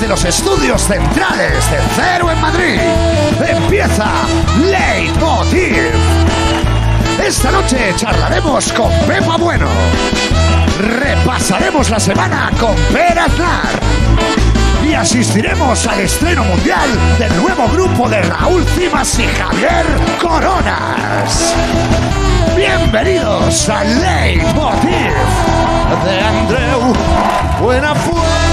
desde los estudios centrales de Cero en Madrid, empieza Leitmotiv. Esta noche charlaremos con Pepa Bueno. Repasaremos la semana con Per Aznar. Y asistiremos al estreno mundial del nuevo grupo de Raúl Cimas y Javier Coronas. Bienvenidos a Leitmotiv de Andreu Buenafuente.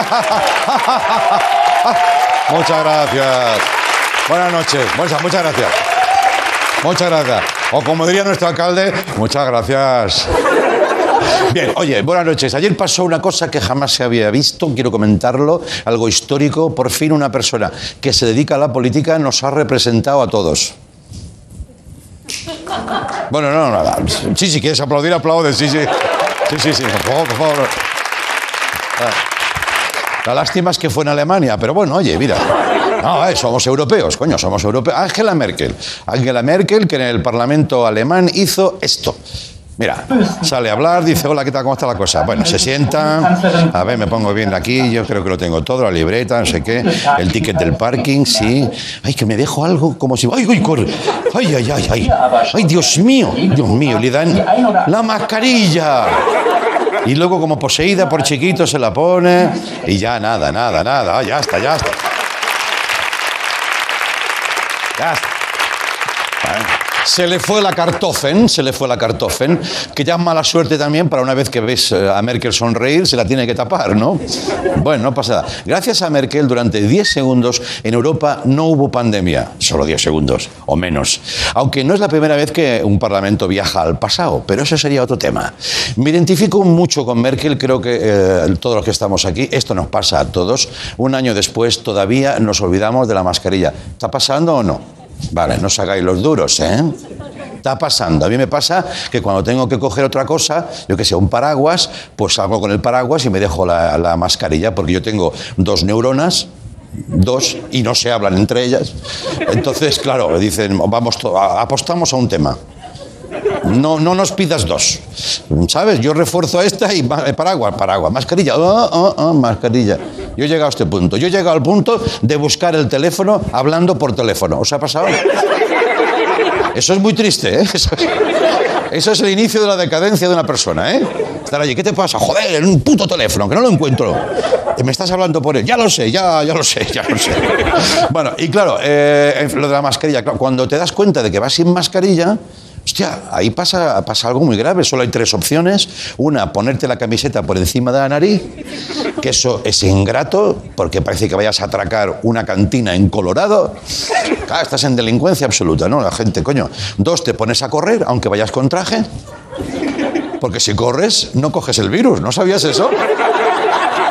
Muchas gracias. Buenas noches. Muchas, muchas gracias. Muchas gracias. O como diría nuestro alcalde, muchas gracias. Bien, oye, buenas noches. Ayer pasó una cosa que jamás se había visto, quiero comentarlo, algo histórico. Por fin una persona que se dedica a la política nos ha representado a todos. Bueno, no, nada. Sí, si quieres aplaudir, aplaude. Sí, sí. Sí, sí, sí. Por favor, por favor. La lástima es que fue en Alemania, pero bueno, oye, mira. No, eh, somos europeos, coño, somos europeos. Angela Merkel. Angela Merkel, que en el Parlamento alemán hizo esto. Mira, sale a hablar, dice, hola, ¿qué tal? ¿Cómo está la cosa? Bueno, se sienta, a ver, me pongo bien aquí, yo creo que lo tengo todo, la libreta, no sé qué, el ticket del parking, sí. Ay, que me dejo algo como si... ¡Ay, ay, corre! ¡Ay, ay, ay, ay! ¡Ay, Dios mío! Dios mío, le dan la mascarilla. Y luego, como poseída por chiquito, se la pone y ya nada, nada, nada. Ah, ya está, ya está. Ya está. Se le fue la cartofen, se le fue la cartofen, que ya es mala suerte también para una vez que ves eh, a Merkel sonreír, se la tiene que tapar, ¿no? Bueno, no pasa nada. Gracias a Merkel, durante 10 segundos en Europa no hubo pandemia, solo 10 segundos o menos. Aunque no es la primera vez que un parlamento viaja al pasado, pero eso sería otro tema. Me identifico mucho con Merkel, creo que eh, todos los que estamos aquí, esto nos pasa a todos. Un año después todavía nos olvidamos de la mascarilla. ¿Está pasando o no? Vale, no os hagáis los duros, ¿eh? Está pasando. A mí me pasa que cuando tengo que coger otra cosa, yo que sé, un paraguas, pues salgo con el paraguas y me dejo la, la mascarilla, porque yo tengo dos neuronas, dos, y no se hablan entre ellas. Entonces, claro, dicen, vamos, apostamos a un tema. No, no nos pidas dos. ¿Sabes? Yo refuerzo esta y eh, paraguas, paraguas, mascarilla, ah, ah, ah, mascarilla. Yo he llegado a este punto. Yo he llegado al punto de buscar el teléfono hablando por teléfono. ¿Os ha pasado? Eso es muy triste, ¿eh? Eso es, el inicio de la decadencia de una persona, ¿eh? Estar allí, ¿qué te pasa? Joder, en un puto teléfono, que no lo encuentro. Y me estás hablando por él. Ya lo sé, ya, ya lo sé, ya lo sé. Bueno, y claro, eh, lo de la mascarilla, cuando te das cuenta de que vas sin mascarilla, hostia, ahí pasa, pasa algo muy grave. Solo hay tres opciones. Una, ponerte la camiseta por encima de la nariz, que eso es ingrato, porque parece que vayas a atracar una cantina en Colorado. Estás en delincuencia absoluta, ¿no? La gente, coño. Dos, te pones a correr, aunque vayas con traje. Porque si corres, no coges el virus. ¿No sabías eso?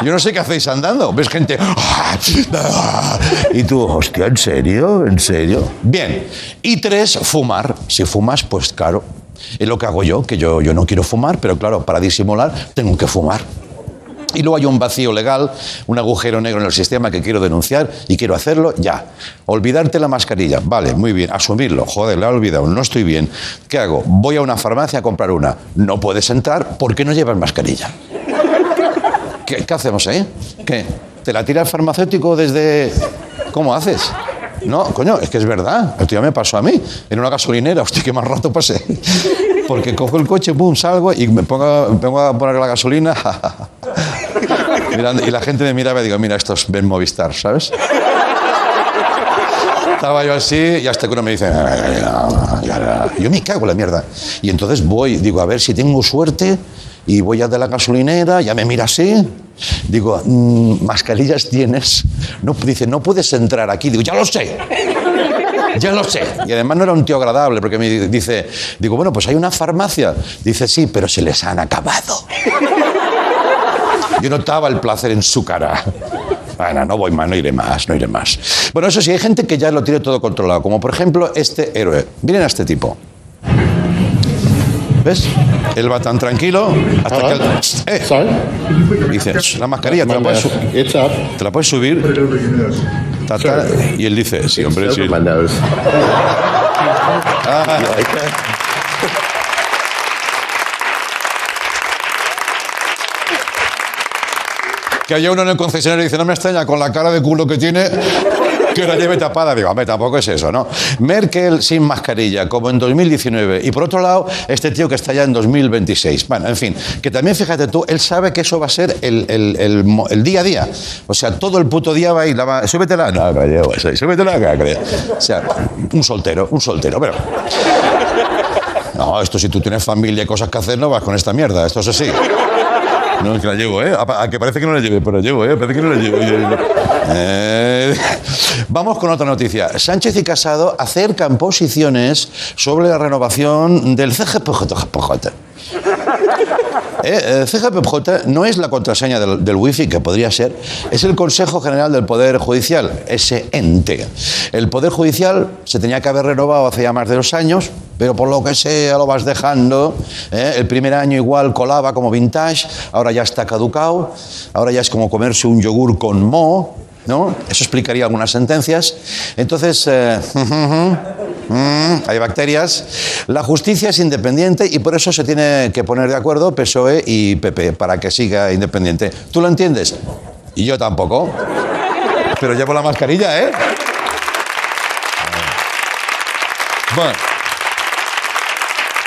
Yo no sé qué hacéis andando. Ves gente. Y tú, hostia, ¿en serio? ¿En serio? Bien. Y tres, fumar. Si fumas, pues claro. Es lo que hago yo, que yo, yo no quiero fumar, pero claro, para disimular tengo que fumar. Y luego hay un vacío legal, un agujero negro en el sistema que quiero denunciar y quiero hacerlo ya. Olvidarte la mascarilla. Vale, muy bien. Asumirlo. Joder, la he olvidado. No estoy bien. ¿Qué hago? Voy a una farmacia a comprar una. No puedes entrar porque no llevas mascarilla. ¿Qué, qué hacemos ahí? ¿Qué? ¿Te la tira el farmacéutico desde... ¿Cómo haces? No, coño, es que es verdad. Esto ya me pasó a mí. En una gasolinera, hostia, qué más rato pasé. Porque cojo el coche, boom, salgo y me pongo, me a poner la gasolina. Y la gente me miraba y digo, mira, estos ven Movistar, ¿sabes? Estaba yo así y hasta que uno me dice, yo me cago en la mierda. Y entonces voy, digo, a ver si tengo suerte y voy a de la gasolinera, ya me mira así. Digo, "Mm, mascarillas tienes. No, dice, no puedes entrar aquí. Digo, ya lo sé. Ya lo sé. Y además no era un tío agradable porque me dice, digo, bueno, pues hay una farmacia. Dice, sí, pero se les han acabado. Yo notaba el placer en su cara. Bueno, no voy más, no iré más, no iré más. Bueno, eso sí, hay gente que ya lo tiene todo controlado, como por ejemplo este héroe. Miren a este tipo. ¿Ves? Él va tan tranquilo hasta que... él- ¡Eh! Sorry? Dice, la mascarilla, ¿te la puedes, te la puedes subir? Ta, ta. Y él dice, sí, hombre, sí. Nose. que haya uno en el concesionario y dice, no me extraña, con la cara de culo que tiene, que la lleve tapada. Digo, hombre, tampoco es eso, ¿no? Merkel sin mascarilla, como en 2019. Y por otro lado, este tío que está ya en 2026. Bueno, en fin, que también fíjate tú, él sabe que eso va a ser el, día a día. O sea, todo el puto día va a ir, la va, súbetela, no, no llevo eso, súbetela, que creo. O sea, un soltero, un soltero, pero... No, esto si tú tienes familia y cosas que hacer, no vas con esta mierda, esto es así. No, es que la llevo, ¿eh? A, a que parece que no la lleve, pero la llevo, ¿eh? Parece que no la llevo. Eh, Vamos con otra noticia. Sánchez y Casado acercan posiciones sobre la renovación del CGPJ. Eh, eh, CGPJ no es la contraseña del, wifi, que podría ser, es el Consejo General del Poder Judicial, ese ente. El Poder Judicial se tenía que haber renovado hace ya más de dos años, pero por lo que sea lo vas dejando. ¿eh? El primer año igual colaba como vintage, ahora ya está caducado, ahora ya es como comerse un yogur con mo. ¿No? Eso explicaría algunas sentencias. Entonces, eh, mm, hay bacterias. La justicia es independiente y por eso se tiene que poner de acuerdo PSOE y PP para que siga independiente. ¿Tú lo entiendes? Y yo tampoco. Pero llevo la mascarilla, ¿eh? Bueno.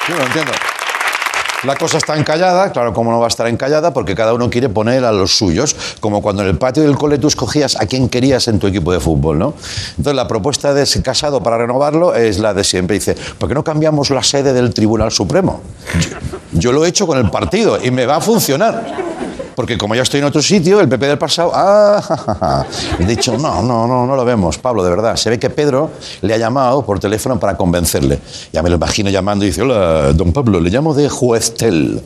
Yo lo entiendo. La cosa está encallada, claro, como no va a estar encallada, porque cada uno quiere poner a los suyos, como cuando en el patio del cole tú escogías a quien querías en tu equipo de fútbol, ¿no? Entonces la propuesta de ese Casado para renovarlo es la de siempre. Dice, ¿por qué no cambiamos la sede del Tribunal Supremo? Yo, yo lo he hecho con el partido y me va a funcionar. Porque como ya estoy en otro sitio, el PP del pasado, ah, ja, he dicho, no, no, no, no lo vemos, Pablo, de verdad. Se ve que Pedro le ha llamado por teléfono para convencerle. Ya me lo imagino llamando y dice, hola, don Pablo, le llamo de Jueztel.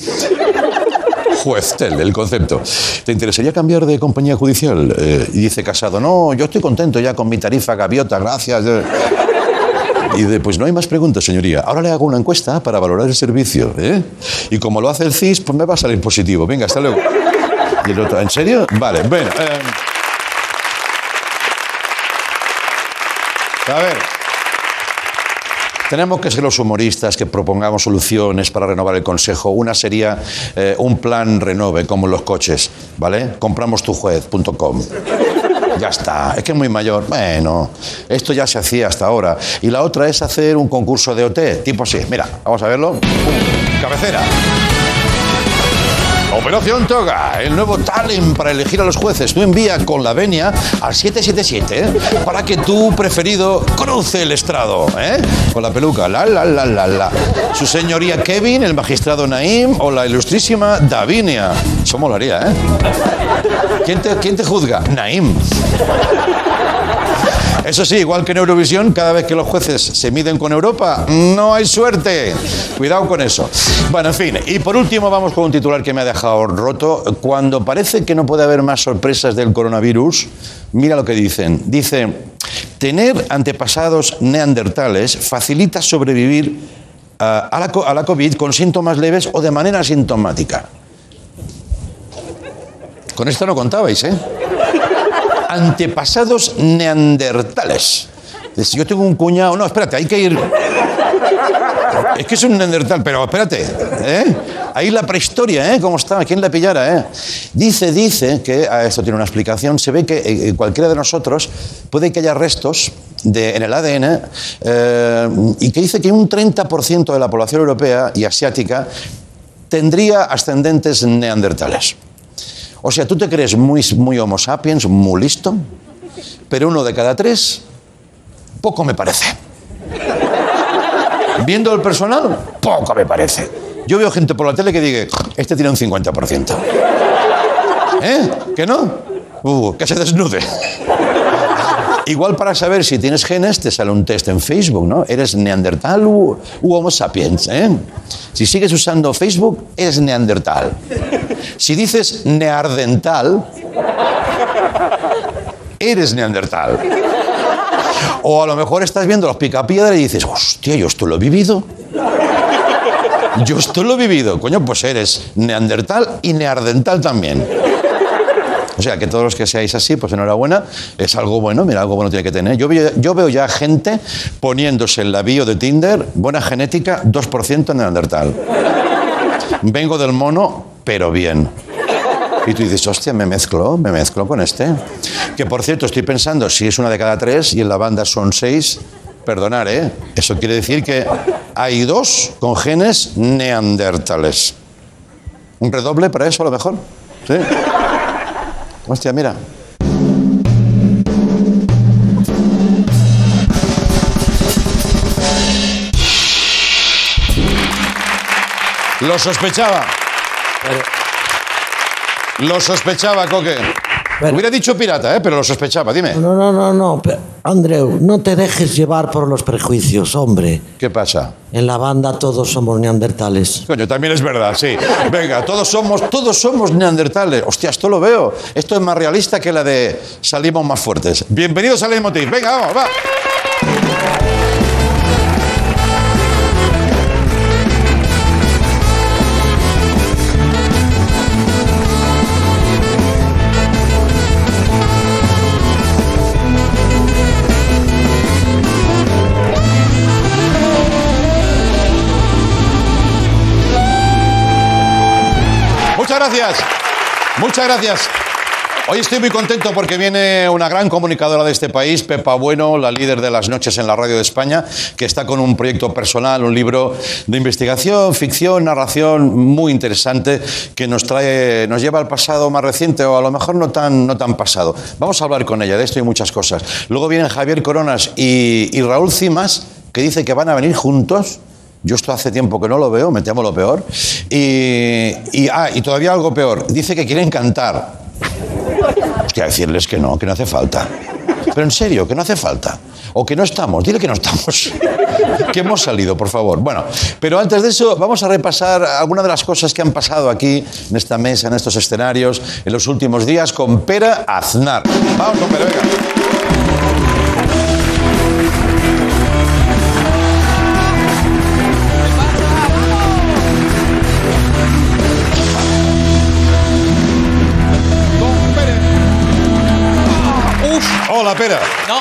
Jueztel, el concepto. ¿Te interesaría cambiar de compañía judicial? Eh, y dice Casado, no, yo estoy contento ya con mi tarifa gaviota, gracias. Y de, pues no hay más preguntas, señoría. Ahora le hago una encuesta para valorar el servicio. ¿eh? Y como lo hace el CIS, pues me va a salir positivo. Venga, hasta luego. Y el otro, ¿en serio? Vale, bueno. eh, a ver. Tenemos que ser los humoristas que propongamos soluciones para renovar el Consejo. Una sería eh, un plan renove, como los coches, ¿vale? Compramostujuez.com. Ya está, es que es muy mayor. Bueno, esto ya se hacía hasta ahora. Y la otra es hacer un concurso de OT, tipo así. Mira, vamos a verlo. Cabecera. Operación Toga, el nuevo talent para elegir a los jueces. Tú envía con la venia al 777 ¿eh? para que tu preferido cruce el estrado, ¿eh? Con la peluca, la, la, la, la, la. Su señoría Kevin, el magistrado Naim o la ilustrísima Davinia. Eso molaría, ¿eh? ¿Quién te, juzga? Naim. Eso sí, igual que en Eurovisión, cada vez que los jueces se miden con Europa, no hay suerte. Cuidado con eso. Bueno, en fin. Y por último, vamos con un titular que me ha dejado roto. Cuando parece que no puede haber más sorpresas del coronavirus, mira lo que dicen. Dice, tener antepasados neandertales facilita sobrevivir co- a la COVID con síntomas leves o de manera asintomática. Con esto no contabais, ¿eh? antepasados neandertales. Dice, Yo tengo un cuñado. No, espérate, hay que ir. Es que es un neandertal, pero espérate. ¿eh? Ahí la prehistoria, ¿eh? ¿Cómo está? ¿Quién la pillara? Eh? Dice, dice que, ah, esto tiene una explicación, se ve que eh, eh, cualquiera de nosotros puede que haya restos de, en el ADN eh, y que dice que un 30% de la población europea y asiática tendría ascendentes neandertales. O sea, tú te crees muy, muy homo sapiens, muy listo, pero uno de cada tres, poco me parece. Viendo el personal, poco me parece. Yo veo gente por la tele que diga, este tiene un 50%. ¿Eh? ¿Que no? Uh, que se desnude. Igual para saber si tienes genes te sale un test en Facebook, ¿no? ¿Eres neandertal u, homo sapiens? ¿eh? Si sigues usando Facebook, eres neandertal. Si dices neardental, eres neandertal. O a lo mejor estás viendo los picapiedra y dices, hostia, yo esto lo he vivido. Yo esto lo he vivido. Coño, pues eres neandertal y neardental también. O sea, que todos los que seáis así, pues enhorabuena, es algo bueno, mira, algo bueno tiene que tener. Yo veo, yo veo ya gente poniéndose en la bio de Tinder, buena genética, 2% neandertal. Vengo del mono, pero bien. Y tú dices, hostia, me mezclo, me mezclo con este. Que por cierto, estoy pensando, si es una de cada tres y en la banda son seis, perdonar, ¿eh? Eso quiere decir que hay dos con genes neandertales. ¿Un redoble para eso a lo mejor? ¿Sí? Hostia, mira. Lo sospechaba. Lo sospechaba, Coque. Pero- Hubiera dicho pirata, ¿eh? pero lo sospechaba. Dime. No, no, no, no. Andreu, no te dejes llevar por los prejuicios, hombre. ¿Qué pasa? En la banda todos somos neandertales. Coño, también es verdad, sí. Venga, todos somos, todos somos neandertales. Hostia, esto lo veo. Esto es más realista que la de salimos más fuertes. Bienvenidos al Leitmotiv. Venga, vamos, va. Gracias. Muchas gracias. Hoy estoy muy contento porque viene una gran comunicadora de este país, Pepa Bueno, la líder de las noches en la radio de España, que está con un proyecto personal, un libro de investigación, ficción, narración muy interesante que nos trae, nos lleva al pasado más reciente o a lo mejor no tan, no tan pasado. Vamos a hablar con ella de esto y muchas cosas. Luego vienen Javier Coronas y, y Raúl Cimas, que dice que van a venir juntos. Yo esto hace tiempo que no lo veo, me temo lo peor. Y, y, ah, y todavía algo peor. Dice que quieren cantar. Hostia, decirles que no, que no hace falta. Pero en serio, que no hace falta. O que no estamos, dile que no estamos. que hemos salido, por favor. Bueno, pero antes de eso, vamos a repasar algunas de las cosas que han pasado aquí, en esta mesa, en estos escenarios, en los últimos días, con Pera Aznar. Vamos con Pera, venga. Uf, Hola, Pera. no,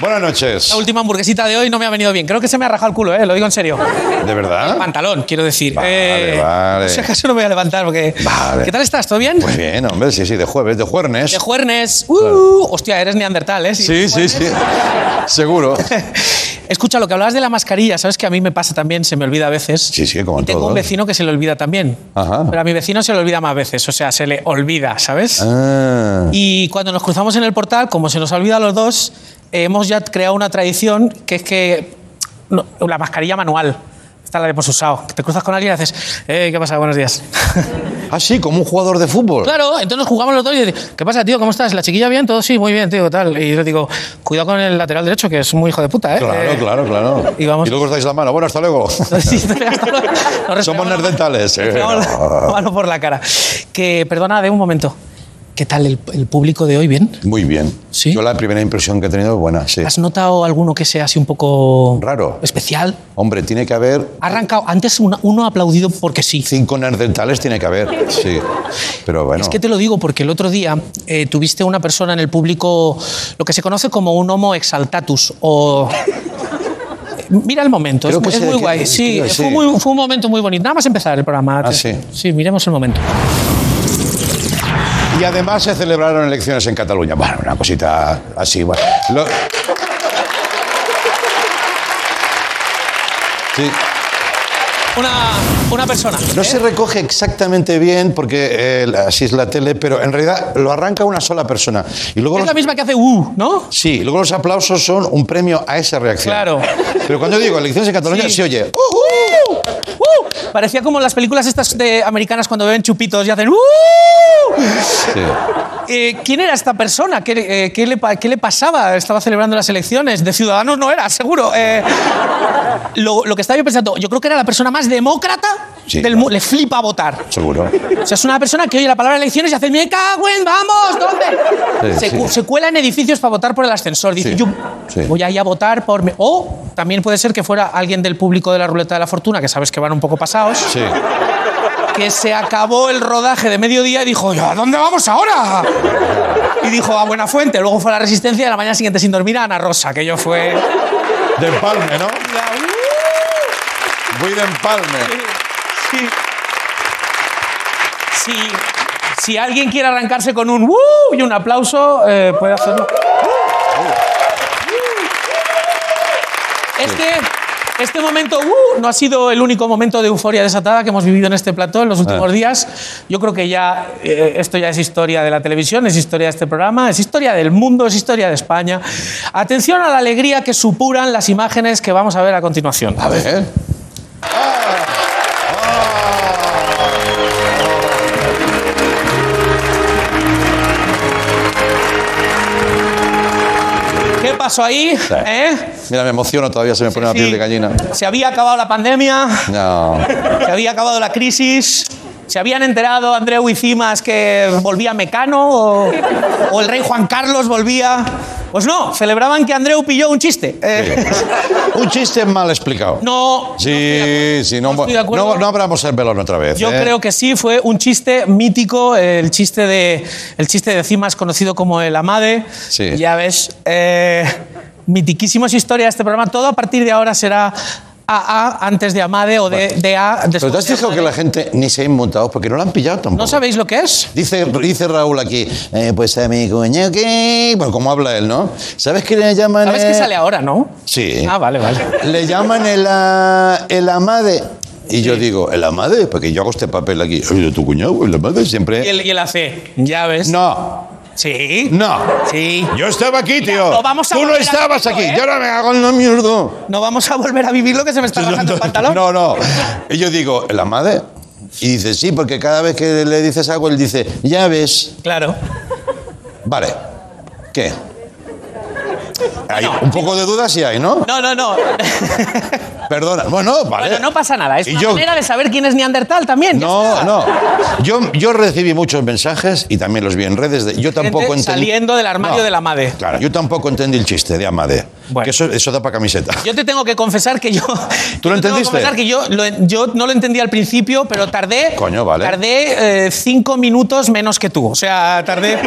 Buenas noches. la última hamburguesita de hoy no me ha venido bien. Creo que se me ha rajado el culo, ¿eh? lo digo en serio. ¿De verdad? Pantalón, quiero decir. Vale, Eh, vale. Si acaso no me voy a levantar porque... Vale. ¿Qué tal estás? ¿Todo bien? Pues bien, hombre, sí, sí, de jueves, de jueves. De juernes. Uh, Hostia, eres neandertal, ¿eh? Sí, sí, sí. Seguro. Escucha, lo que hablabas de la mascarilla, ¿sabes que a mí me pasa también? Se me olvida a veces. Sí, sí, como Y tengo todos. un vecino que se le olvida también. Ajá. Pero a mi vecino se le olvida más veces. O sea, se le olvida, ¿sabes? Ah. Y cuando nos cruzamos en el portal, como se nos ha olvidado a los dos, hemos ya creado una tradición que es que no, la mascarilla manual. Esta la hemos usado. Te cruzas con alguien y haces, eh, ¿qué pasa? Buenos días. Ah, sí, como un jugador de fútbol. claro, entonces nos jugamos los dos y dices, ¿qué pasa, tío? ¿Cómo estás? ¿La chiquilla bien? Todo sí, muy bien, tío, tal. Y yo digo, cuidado con el lateral derecho, que es muy hijo de puta, ¿eh? Claro, Eh, claro, claro. y vamos- luego os dais la mano. Bueno, hasta luego. Sí, Somos nerdentales. la mano por la cara. Que, perdona, de un momento. ¿Qué tal el, el público de hoy? ¿Bien? Muy bien. ¿Sí? Yo la primera impresión que he tenido es buena, sí. ¿Has notado alguno que sea así un poco... Raro. Especial? Hombre, tiene que haber Ha arrancado. Antes una- uno ha aplaudido porque sí. cinco nerdentales, tiene que haber. Sí. Pero bueno. Es que te lo digo porque el otro día eh, tuviste una persona en el público, lo que se conoce como un homo exaltatus o... Mira el momento, Creo es, que es muy guay. Sí, que fue, sí. muy- fue un momento muy bonito. Nada más empezar el programa. Ah, sí. Sí, miremos el momento. Y además se celebraron elecciones en Cataluña. Bueno, una cosita así. Bueno. Lo- Sí. Una, una persona. No ¿eh? se recoge exactamente bien porque eh, así es la tele, pero en realidad lo arranca una sola persona. Y luego Es los- la misma que hace ¿no? Sí, luego los aplausos son un premio a esa reacción. Claro. Pero cuando digo elecciones en Cataluña, Sí. se oye. ¡Uh! ¡Uh! Parecía como las películas estas de americanas cuando beben chupitos y hacen ¡Uh! Sí. Eh, ¿Quién era esta persona? ¿Qué, eh, qué le, qué le pasaba? Estaba celebrando las elecciones. De Ciudadanos no era, seguro. Eh, lo, lo que estaba yo pensando, yo creo que era la persona más demócrata Sí, del mundo. Le flipa votar. Seguro. O sea, es una persona que oye la palabra elecciones y hace ¡Me cago en, vamos! ¿Dónde? Sí, se, cu- se cuela en edificios para votar por el ascensor. Dice, yo voy a ir a votar por... mi-". O también puede ser que fuera alguien del público de la ruleta de la fortuna, que sabes que van un poco pasados. Sí. que se acabó el rodaje de mediodía y dijo, ¿a dónde vamos ahora? Y dijo, a Buena Fuente. Luego fue a la Resistencia y a la mañana siguiente sin dormir a Ana Rosa, que yo fue... De empalme, ¿no? Voy de empalme. Sí. Si, si alguien quiere arrancarse con un ¡uh! y un aplauso, eh, puede hacerlo. Este, este momento ¡uh! no ha sido el único momento de euforia desatada que hemos vivido en este plató en los últimos Ah. días. Yo creo que ya eh, esto ya es historia de la televisión, es historia de este programa, es historia del mundo, es historia de España. Atención a la alegría que supuran las imágenes que vamos a ver a continuación. A ver. ¿Qué pasó ahí? ¿Eh? Mira, me emociono todavía, se me pone la piel Sí. de gallina. Se había acabado la pandemia, No. se había acabado la crisis, se habían enterado Andreu y Cimas que volvía Mecano o, o el rey Juan Carlos volvía. Pues no, celebraban que Andreu pilló un chiste. Eh, Un chiste mal explicado. no, Sí, sí, no, no estoy de acuerdo. no, no abramos el velón otra vez. yo ¿eh? creo que sí, fue un chiste mítico, el chiste de, el chiste de Cimas conocido como el Amade. Sí. Ya ves, eh, mitiquísimos historia de este programa. Todo a partir de ahora será AA antes de Amade o de, de A después Pero te has de fijado que la gente ni se ha inmutado porque no lo han pillado tampoco. ¿No sabéis lo que es? Dice, dice Raúl aquí, eh, pues a mi coño que... Bueno, como habla él, ¿no? ¿Sabes qué le llaman? ¿Sabes que eh? sale ahora, no? Sí. Ah, vale, vale. Le llaman el, ah, el amade. Y yo digo, ¿el amade? Porque yo hago este papel aquí. Oye, tu cuñado, el amade siempre... Y el, y el AC, ya ves. No, Sí. no. Sí. Yo estaba aquí, tío. no vamos a Tú no estabas aquí. ¿eh? Yo no me hago en la mierda. No vamos a volver a vivir lo que se me está bajando el pantalón. No, no. Y yo digo, ¿el amade? Y dice, sí, porque cada vez que le dices algo, él dice, ya ves. Claro. Vale. ¿Qué? Hay un poco de duda sí hay, ¿no? No, no, no. Perdona. Bueno, vale. Bueno, no pasa nada. Es Y una yo- manera de saber quién es Neandertal también. No, no. Yo, yo recibí muchos mensajes y también los vi en redes. De, yo tampoco entendí. saliendo del armario de la Amade. Claro, yo tampoco entendí el chiste de Amade. Bueno. Que eso, eso da para camiseta. Yo te tengo que confesar que yo. ¿Tú lo yo te tengo que entendiste? confesar que yo, lo- yo no lo entendí al principio, pero tardé. Coño, vale. Tardé eh, cinco minutos menos que tú. O sea, tardé.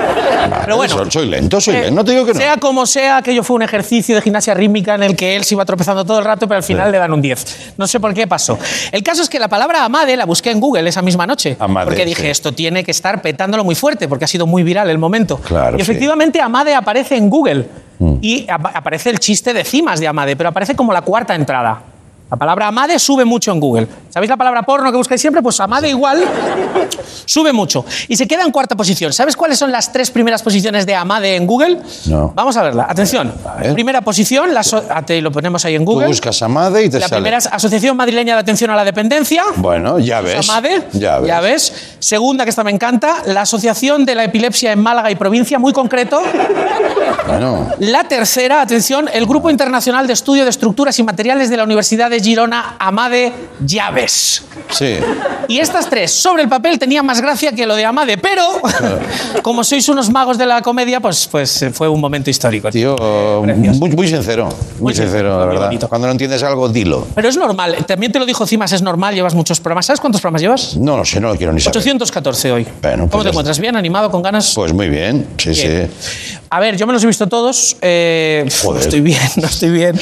pero bueno. Soy, soy lento, soy Eh, lento. No te digo que no. Sea como sea, aquello fue un ejercicio de gimnasia rítmica en el que él se iba tropezando todo el rato, pero al final le dan un 10. No sé por qué pasó. El caso es que la palabra Amade la busqué en Google esa misma noche. Amade, porque dije, sí. esto tiene que estar petándolo muy fuerte, porque ha sido muy viral el momento. Claro, y sí. Mm. efectivamente Amade aparece en Google. Y apa- aparece el chiste de cimas de Amade, pero aparece como la cuarta entrada. La palabra Amade sube mucho en Google. ¿Sabéis la palabra porno que buscáis siempre? Pues Amade igual sube mucho. Y se queda en cuarta posición. ¿Sabes cuáles son las tres primeras posiciones de Amade en Google? No. Vamos a verla. Atención. ver. Primera posición, la ah, te lo ponemos ahí en Tú Google. buscas Amade y te la sale. primera es Asociación Madrileña de Atención a la Dependencia. Bueno, ya ves. Amade, Ya ves. Segunda, que esta me encanta, la Asociación de la Epilepsia en Málaga y provincia, muy concreto. Bueno, La tercera, atención, el Grupo Internacional de Estudio de Estructuras y Materiales de la Universidad de Girona, Amade Llaves. sí. Y estas tres, sobre el papel, tenían más gracia que lo de Amade, pero como sois unos magos de la comedia, pues, pues eh, fue un momento histórico. Tío, muy, muy sincero. Muy, Muy sincero, la muy verdad. bonito. Cuando no entiendes algo, dilo. Pero es normal, también te lo dijo Cimas, es normal, llevas muchos programas. ¿Sabes cuántos programas llevas? No lo sé, no lo quiero ni saber. 814 hoy. Bueno, pues ¿Cómo te encuentras? ¿Bien? ¿Animado? ¿Con ganas? Pues muy bien, sí, Bien. sí. A ver, yo me los he visto todos. eh, no Joder. estoy bien, no estoy bien.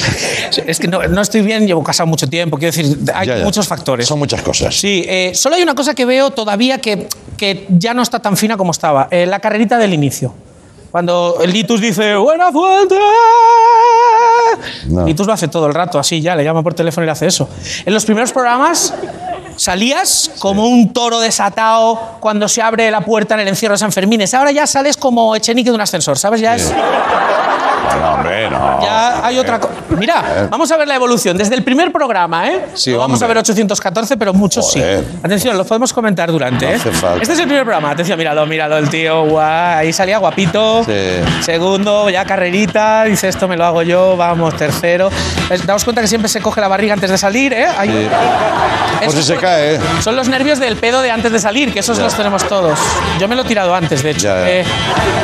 Es que no, no estoy bien, llevo mucho tiempo. Quiero decir, hay Ya, ya. muchos factores. Son muchas cosas. Sí, eh, solo hay una cosa que veo todavía que, que ya no está tan fina como estaba. eh, la carrerita del inicio. Cuando el Litus dice, ¡Buena fuente! No. Litus lo hace todo el rato, así ya, le llama por teléfono y le hace eso. En los primeros programas salías como un toro desatado cuando se abre la puerta en el encierro de San Fermín. Ahora ya sales como Echenique de un ascensor, ¿sabes? Ya es... No, hombre, no. Ya hay otra cosa. Mira, vamos a ver la evolución. Desde el primer programa, ¿eh? Sí, no vamos a ver 814, pero muchos Joder. sí. Atención, los podemos comentar durante, No ¿eh? hace falta. Este es el primer programa. Atención, míralo, míralo, el tío. Guau, ahí salía guapito. Sí. Segundo, ya carrerita. Dice, esto me lo hago yo. Vamos, tercero. Daos cuenta que siempre se coge la barriga antes de salir, ¿eh? Hay- Sí. Por Eso si se cae, ¿eh? Son los nervios del pedo de antes de salir, que esos los tenemos todos. Yo me lo he tirado antes, de hecho. Ya, ya. Eh,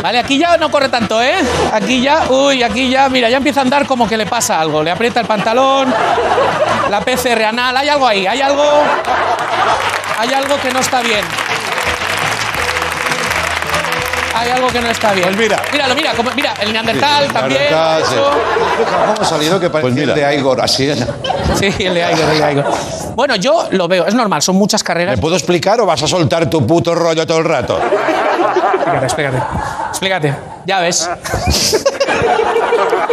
vale, aquí ya no corre tanto, ¿eh? Aquí ya, uy, aquí ya, mira, ya empieza a andar como que le pasa algo. Le aprieta el pantalón, la PCR anal, hay algo ahí, hay algo. hay algo que no está bien. Hay algo que no está bien. Pues mira. Míralo, mira, como- mira, el Neandertal también. Neandertal, sí. eso. ¿Cómo ha salido que parece el de Igor así? Sí, el de Igor, el de Igor. Bueno, yo lo veo, es normal, son muchas ¿Me carreras. puedo explicar o vas a soltar tu puto rollo todo el rato? Explícate, explícate. Explícate. Ya ves.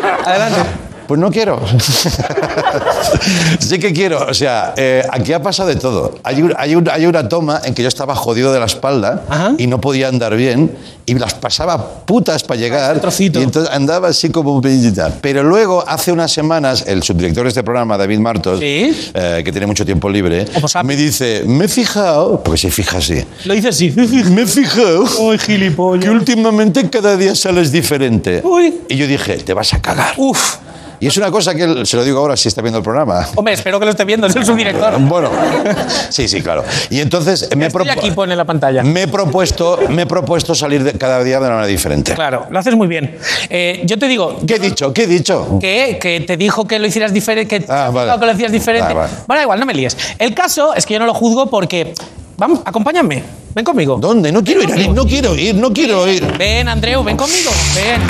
Adelante. Pues no quiero. sí que quiero. O sea, eh, aquí ha pasado de todo. Hay, un- hay, un- hay una toma en que yo estaba jodido de la espalda Ajá. y no podía andar bien y las pasaba putas para llegar. Este trocito. Y entonces andaba así como un pedillita. Pero luego, hace unas semanas, el subdirector de este programa, David Martos, Sí. eh, que tiene mucho tiempo libre, sabe. me dice, me he fijado, porque se fija así, Lo dices así. me he fijado Uy, gilipollas. que últimamente cada día sales diferente. Uy. Y yo dije, te vas a cagar. Uf. Y es una cosa que él- se lo digo ahora si está viendo el programa. Hombre, espero que lo esté viendo, es el subdirector. Bueno, sí, sí, claro. Y entonces me he, Estoy aquí, pone la pantalla. me he propuesto, me he propuesto salir de- cada día de una manera diferente. Claro, lo haces muy bien. Eh, yo te digo ¿Qué he dicho? ¿Qué he dicho? que, que te dijo que lo hicieras diferente, que, Ah, vale. que lo hacías diferente. Ah, vale. Bueno, da igual, no me líes. El caso es que yo no lo juzgo porque. Vamos, acompáñame. Ven conmigo. ¿Dónde? No quiero ir, Ali, no quiero ir, no quiero ir. Ven, Andreu, ven conmigo. Ven,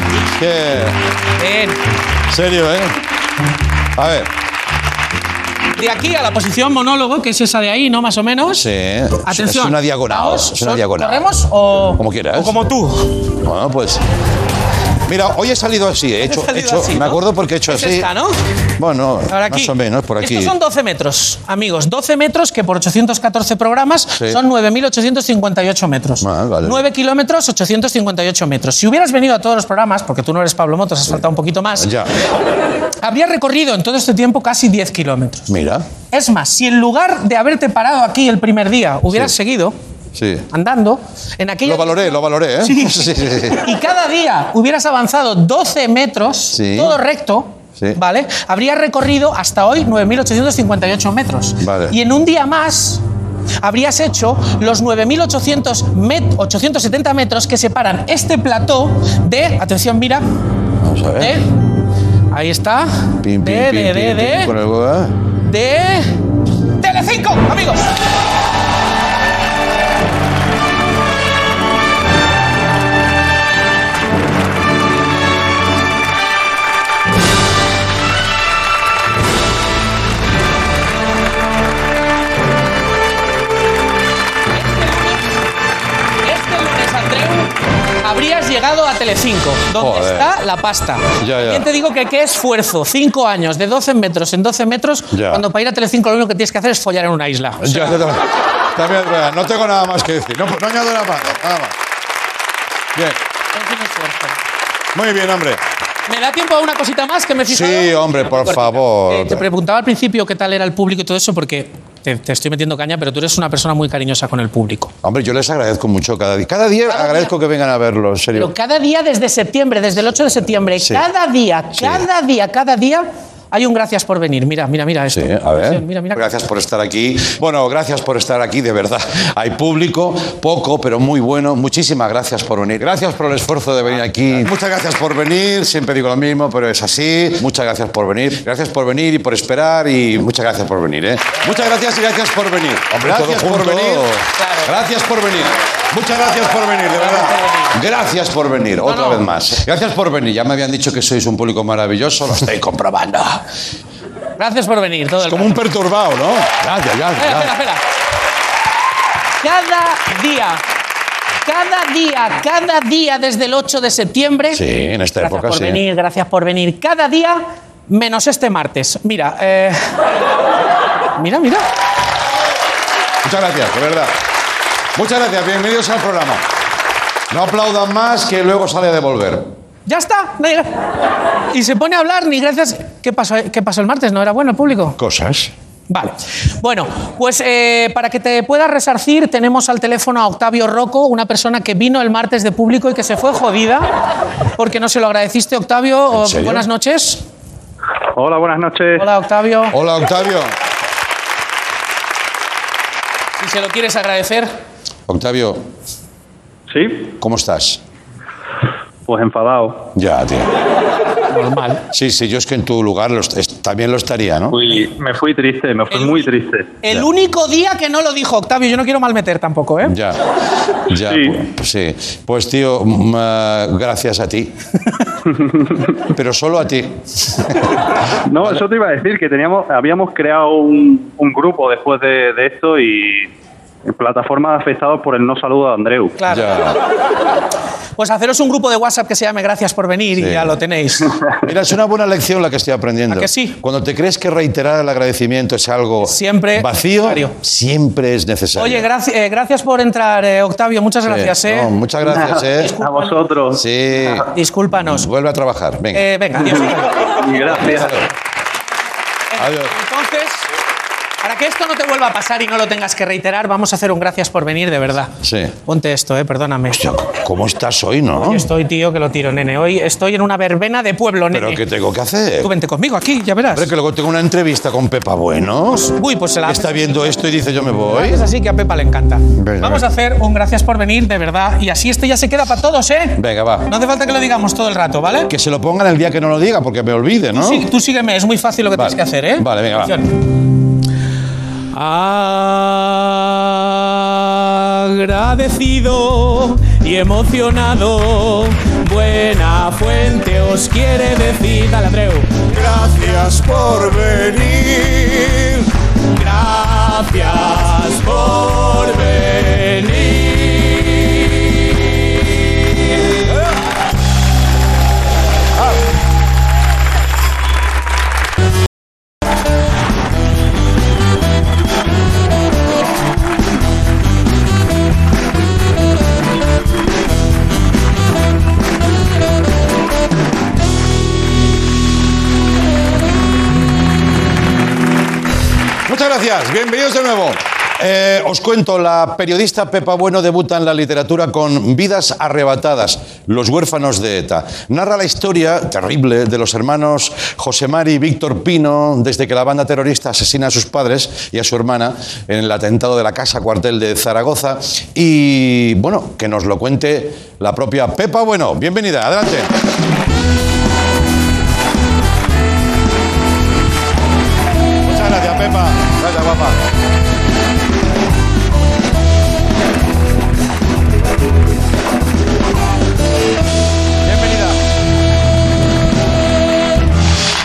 ¿Qué? ven. ¿Serio, eh? A ver. De aquí a la posición monólogo, que es esa de ahí, ¿no? Más o menos. Sí. Atención. Es una diagonal. Es una diagonal. ¿Corremos o.? Como quieras. O como tú. Bueno, pues. Mira, hoy he salido así, he hecho, he salido hecho- así, me ¿no? acuerdo porque he hecho Es así. esta, ¿no? Bueno, Ahora aquí. más o menos por aquí. Estos son 12 metros, amigos. 12 metros que por 814 programas Sí. son 9.858 metros. Ah, vale. 9 kilómetros, 858 metros. Si hubieras venido a todos los programas, porque tú no eres Pablo Motos, has faltado un poquito más, Ya, habría recorrido en todo este tiempo casi 10 kilómetros. mira. Es más, si en lugar de haberte parado aquí el primer día hubieras Sí. seguido Sí. andando, en aquella... Lo valoré, lo valoré, ¿eh? Sí. sí. Y cada día hubieras avanzado 12 metros, todo recto, Sí. ¿vale? Habrías recorrido hasta hoy 9.858 metros. Vale. Y en un día más habrías hecho los 9.800 met- 870 metros que separan este plató de, atención, mira, Vamos a ver. de, ahí está, Pim, pim, de, pim, de, de, de, el goa. de Telecinco, amigos. Llegado a Telecinco, donde Joder. está la pasta. Ya, ya. Bien te digo que qué esfuerzo, cinco años de 12 metros en 12 metros, Ya. cuando para ir a Telecinco lo único que tienes que hacer es follar en una isla. O sea, Ya. También no tengo nada más que decir. No, no añado nada más, nada más. Bien, es un esfuerzo. muy bien, hombre. ¿Me da tiempo a una cosita más que me he fijado? Sí, hombre, por Cortita. favor. Eh, te preguntaba al principio qué tal era el público y todo eso, porque te, te estoy metiendo caña, pero tú eres una persona muy cariñosa con el público. Hombre, yo les agradezco mucho cada día. Cada día Cada agradezco que vengan a verlo, en serio. Pero cada día desde septiembre, desde el 8 de septiembre, Sí. cada día, Sí. cada día, cada día, hay un gracias por venir. Mira, mira, mira esto. Sí, a ver. Mira, mira. Gracias por estar aquí. Bueno, gracias por estar aquí, de verdad. Hay público, poco, pero muy bueno. Muchísimas gracias por venir. Gracias por el esfuerzo de venir aquí. Muchas gracias por venir. Siempre digo lo mismo, pero es así. Muchas gracias por venir. Gracias por venir y por esperar y muchas gracias por venir. ¿eh? Muchas gracias y gracias por venir. gracias todo por venir. Claro. Gracias por venir. Muchas gracias por venir, de verdad. Gracias por venir, otra no. vez más. Gracias por venir. Ya me habían dicho que sois un público maravilloso, lo estoy comprobando. Gracias por venir. Todo el Como un perturbado, ¿no? Gracias, gracias. Espera, espera, espera. Cada día, cada día, cada día desde el 8 de septiembre. Sí, en esta gracias época por sí. venir, gracias por venir. Cada día menos este martes. Mira, eh, mira, mira. Muchas gracias, de verdad. Muchas gracias, bienvenidos al programa. No aplaudan más que luego sale a devolver. Ya está. Y se pone a hablar ni gracias. ¿Qué pasó, ¿Qué pasó el martes? ¿No era bueno el público? Cosas. Vale. Bueno, pues eh, para que te puedas resarcir, tenemos al teléfono a Octavio Rocco, una persona que vino el martes de público y que se fue jodida porque no se lo agradeciste, Octavio. ¿En serio? Buenas noches. Hola, buenas noches. Hola, Octavio. Hola, Octavio. Si se lo quieres agradecer. Octavio, ¿Sí? ¿cómo estás? Pues enfadado. Ya, tío. normal. Sí, sí, yo es que en tu lugar lo est- es- también lo estaría, ¿no? Fui- me fui triste, me fui muy triste. El único día que no lo dijo Octavio, yo no quiero malmeter tampoco, ¿eh? Ya, ya, Sí. pues, sí. Pues tío, mm, ah, gracias a ti. Pero solo a ti. No, eso te iba a decir, que teníamos, habíamos creado un, un grupo después de, de esto y en plataformas afectados por el no saludo de Andreu. Claro. Ya. Pues haceros un grupo de WhatsApp que se llame Gracias por venir Sí. y ya lo tenéis. Mira, es una buena lección la que estoy aprendiendo. ¿A que sí? Cuando te crees que reiterar el agradecimiento es algo Siempre vacío, necesario. siempre es necesario. Oye, graci- eh, gracias por entrar, eh, Octavio. Muchas Sí. gracias, ¿eh? No, muchas gracias, ¿eh? A vosotros. Sí. Discúlpanos. Vuelve a trabajar. Venga. Eh, venga, adiós. Y gracias. Adiós. Para que esto no te vuelva a pasar y no lo tengas que reiterar, vamos a hacer un gracias por venir, de verdad. Sí. Ponte esto, eh, perdóname. Hostia, ¿cómo estás hoy, no? Hoy estoy, tío, que lo tiro, nene. Hoy estoy en una verbena de pueblo, nene. ¿Pero qué tengo que hacer? Tú vente conmigo aquí, ya verás. Hombre, que luego tengo una entrevista con Pepa Buenos. Uy, pues se la Está viendo esto y dice yo me voy. Es así que a Pepa le encanta. Venga, Vamos a hacer un gracias por venir, de verdad. Y así este ya se queda para todos, ¿eh? Venga, va. No hace falta que lo digamos todo el rato, ¿vale? Que se lo pongan el día que no lo diga, porque me olvide, ¿no? Sí, tú sígueme, es muy fácil lo que Vale. tienes que hacer, ¿eh? Vale, venga, va. Agradecido y emocionado, buena fuente os quiere decir. Dale, Andreu. Gracias por venir. Gracias por venir. Bienvenidos de nuevo. Eh, os cuento, la periodista Pepa Bueno debuta en la literatura con Vidas arrebatadas, los huérfanos de ETA. Narra la historia terrible de los hermanos José Mari y Víctor Pino desde que la banda terrorista asesina a sus padres y a su hermana en el atentado de la casa cuartel de Zaragoza. Y bueno, que nos lo cuente la propia Pepa Bueno. Bienvenida, adelante.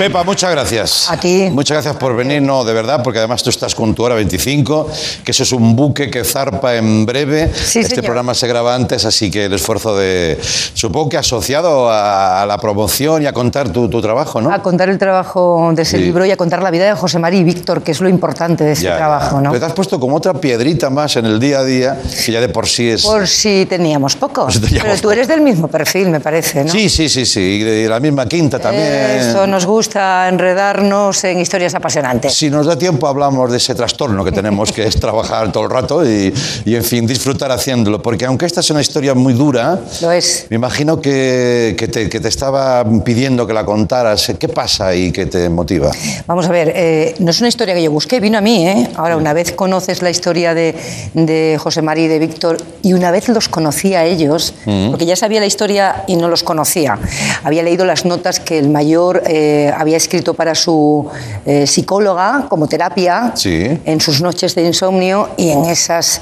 Pepa, muchas gracias. A ti. Muchas gracias por venir, no, de verdad, porque además tú estás con tu hora 25, que eso es un buque que zarpa en breve. Sí, este señor. programa se graba antes, así que el esfuerzo de, supongo que asociado a, la promoción y a contar tu, tu trabajo, ¿no? A contar el trabajo de ese Sí. libro y a contar la vida de José María y Víctor, que es lo importante de ese Ya, trabajo, ya. ¿no? Pero te has puesto como otra piedrita más en el día a día, que ya de por sí es... Por si teníamos pocos. Por si teníamos Pero tú eres del mismo perfil, me parece, ¿no? Sí, sí, sí, sí, y de la misma quinta también. Eso nos gusta enredarnos en historias apasionantes. Si nos da tiempo hablamos de ese trastorno que tenemos, que es trabajar todo el rato y, y, en fin, disfrutar haciéndolo. Porque aunque esta es una historia muy dura, Lo es. me imagino que, que te, que te estaba pidiendo que la contaras. ¿Qué pasa y qué te motiva? Vamos a ver, eh, no es una historia que yo busqué, vino a mí, ¿eh? Ahora, una vez conoces la historia de, de José María y de Víctor, y una vez los conocí a ellos, porque ya sabía la historia y no los conocía. Había leído las notas que el mayor eh, había escrito para su eh, psicóloga como terapia Sí. en sus noches de insomnio, y en esas,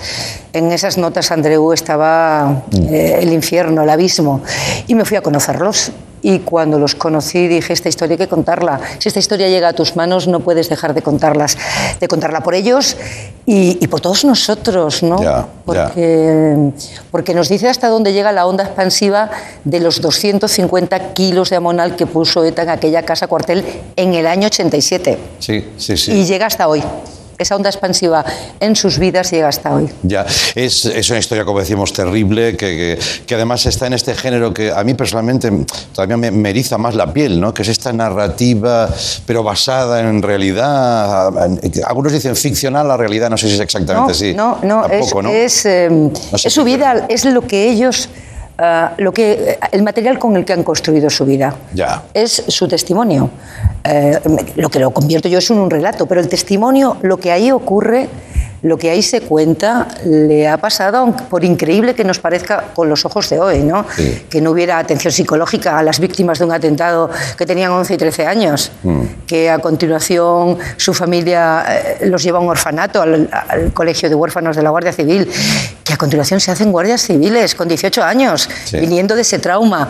en esas notas Andreu estaba eh, el infierno, el abismo, y me fui a conocerlos. Y cuando los conocí dije, esta historia hay que contarla. Si esta historia llega a tus manos, no puedes dejar de contarlas, de contarla por ellos y, y por todos nosotros, ¿no? Ya. porque, porque nos dice hasta dónde llega la onda expansiva de los 250 kilos de amonal que puso ETA en aquella casa cuartel en el año 87. Sí, sí, sí. Y llega hasta hoy. Esa onda expansiva en sus vidas llega hasta hoy. Ya, es, es una historia, como decimos, terrible, que, que, que además está en este género que a mí personalmente todavía me, me eriza más la piel, ¿no? que es esta narrativa, pero basada en realidad. Algunos dicen ficcional, la realidad no sé si es exactamente no, así. No, no, Tampoco, es, ¿no? es, eh, No sé es su vida, es lo que ellos, ah, lo que, el material con el que han construido su vida. Ya. Es su testimonio. Eh, lo que lo convierto yo es en un relato, pero el testimonio, lo que ahí ocurre, lo que ahí se cuenta le ha pasado, por increíble que nos parezca con los ojos de hoy, ¿no? Sí. Que no hubiera atención psicológica a las víctimas de un atentado que tenían 11 y 13 años, Mm. que a continuación su familia eh, los lleva a un orfanato, al, al colegio de huérfanos de la Guardia Civil, que a continuación se hacen guardias civiles con 18 años, Sí. viniendo de ese trauma.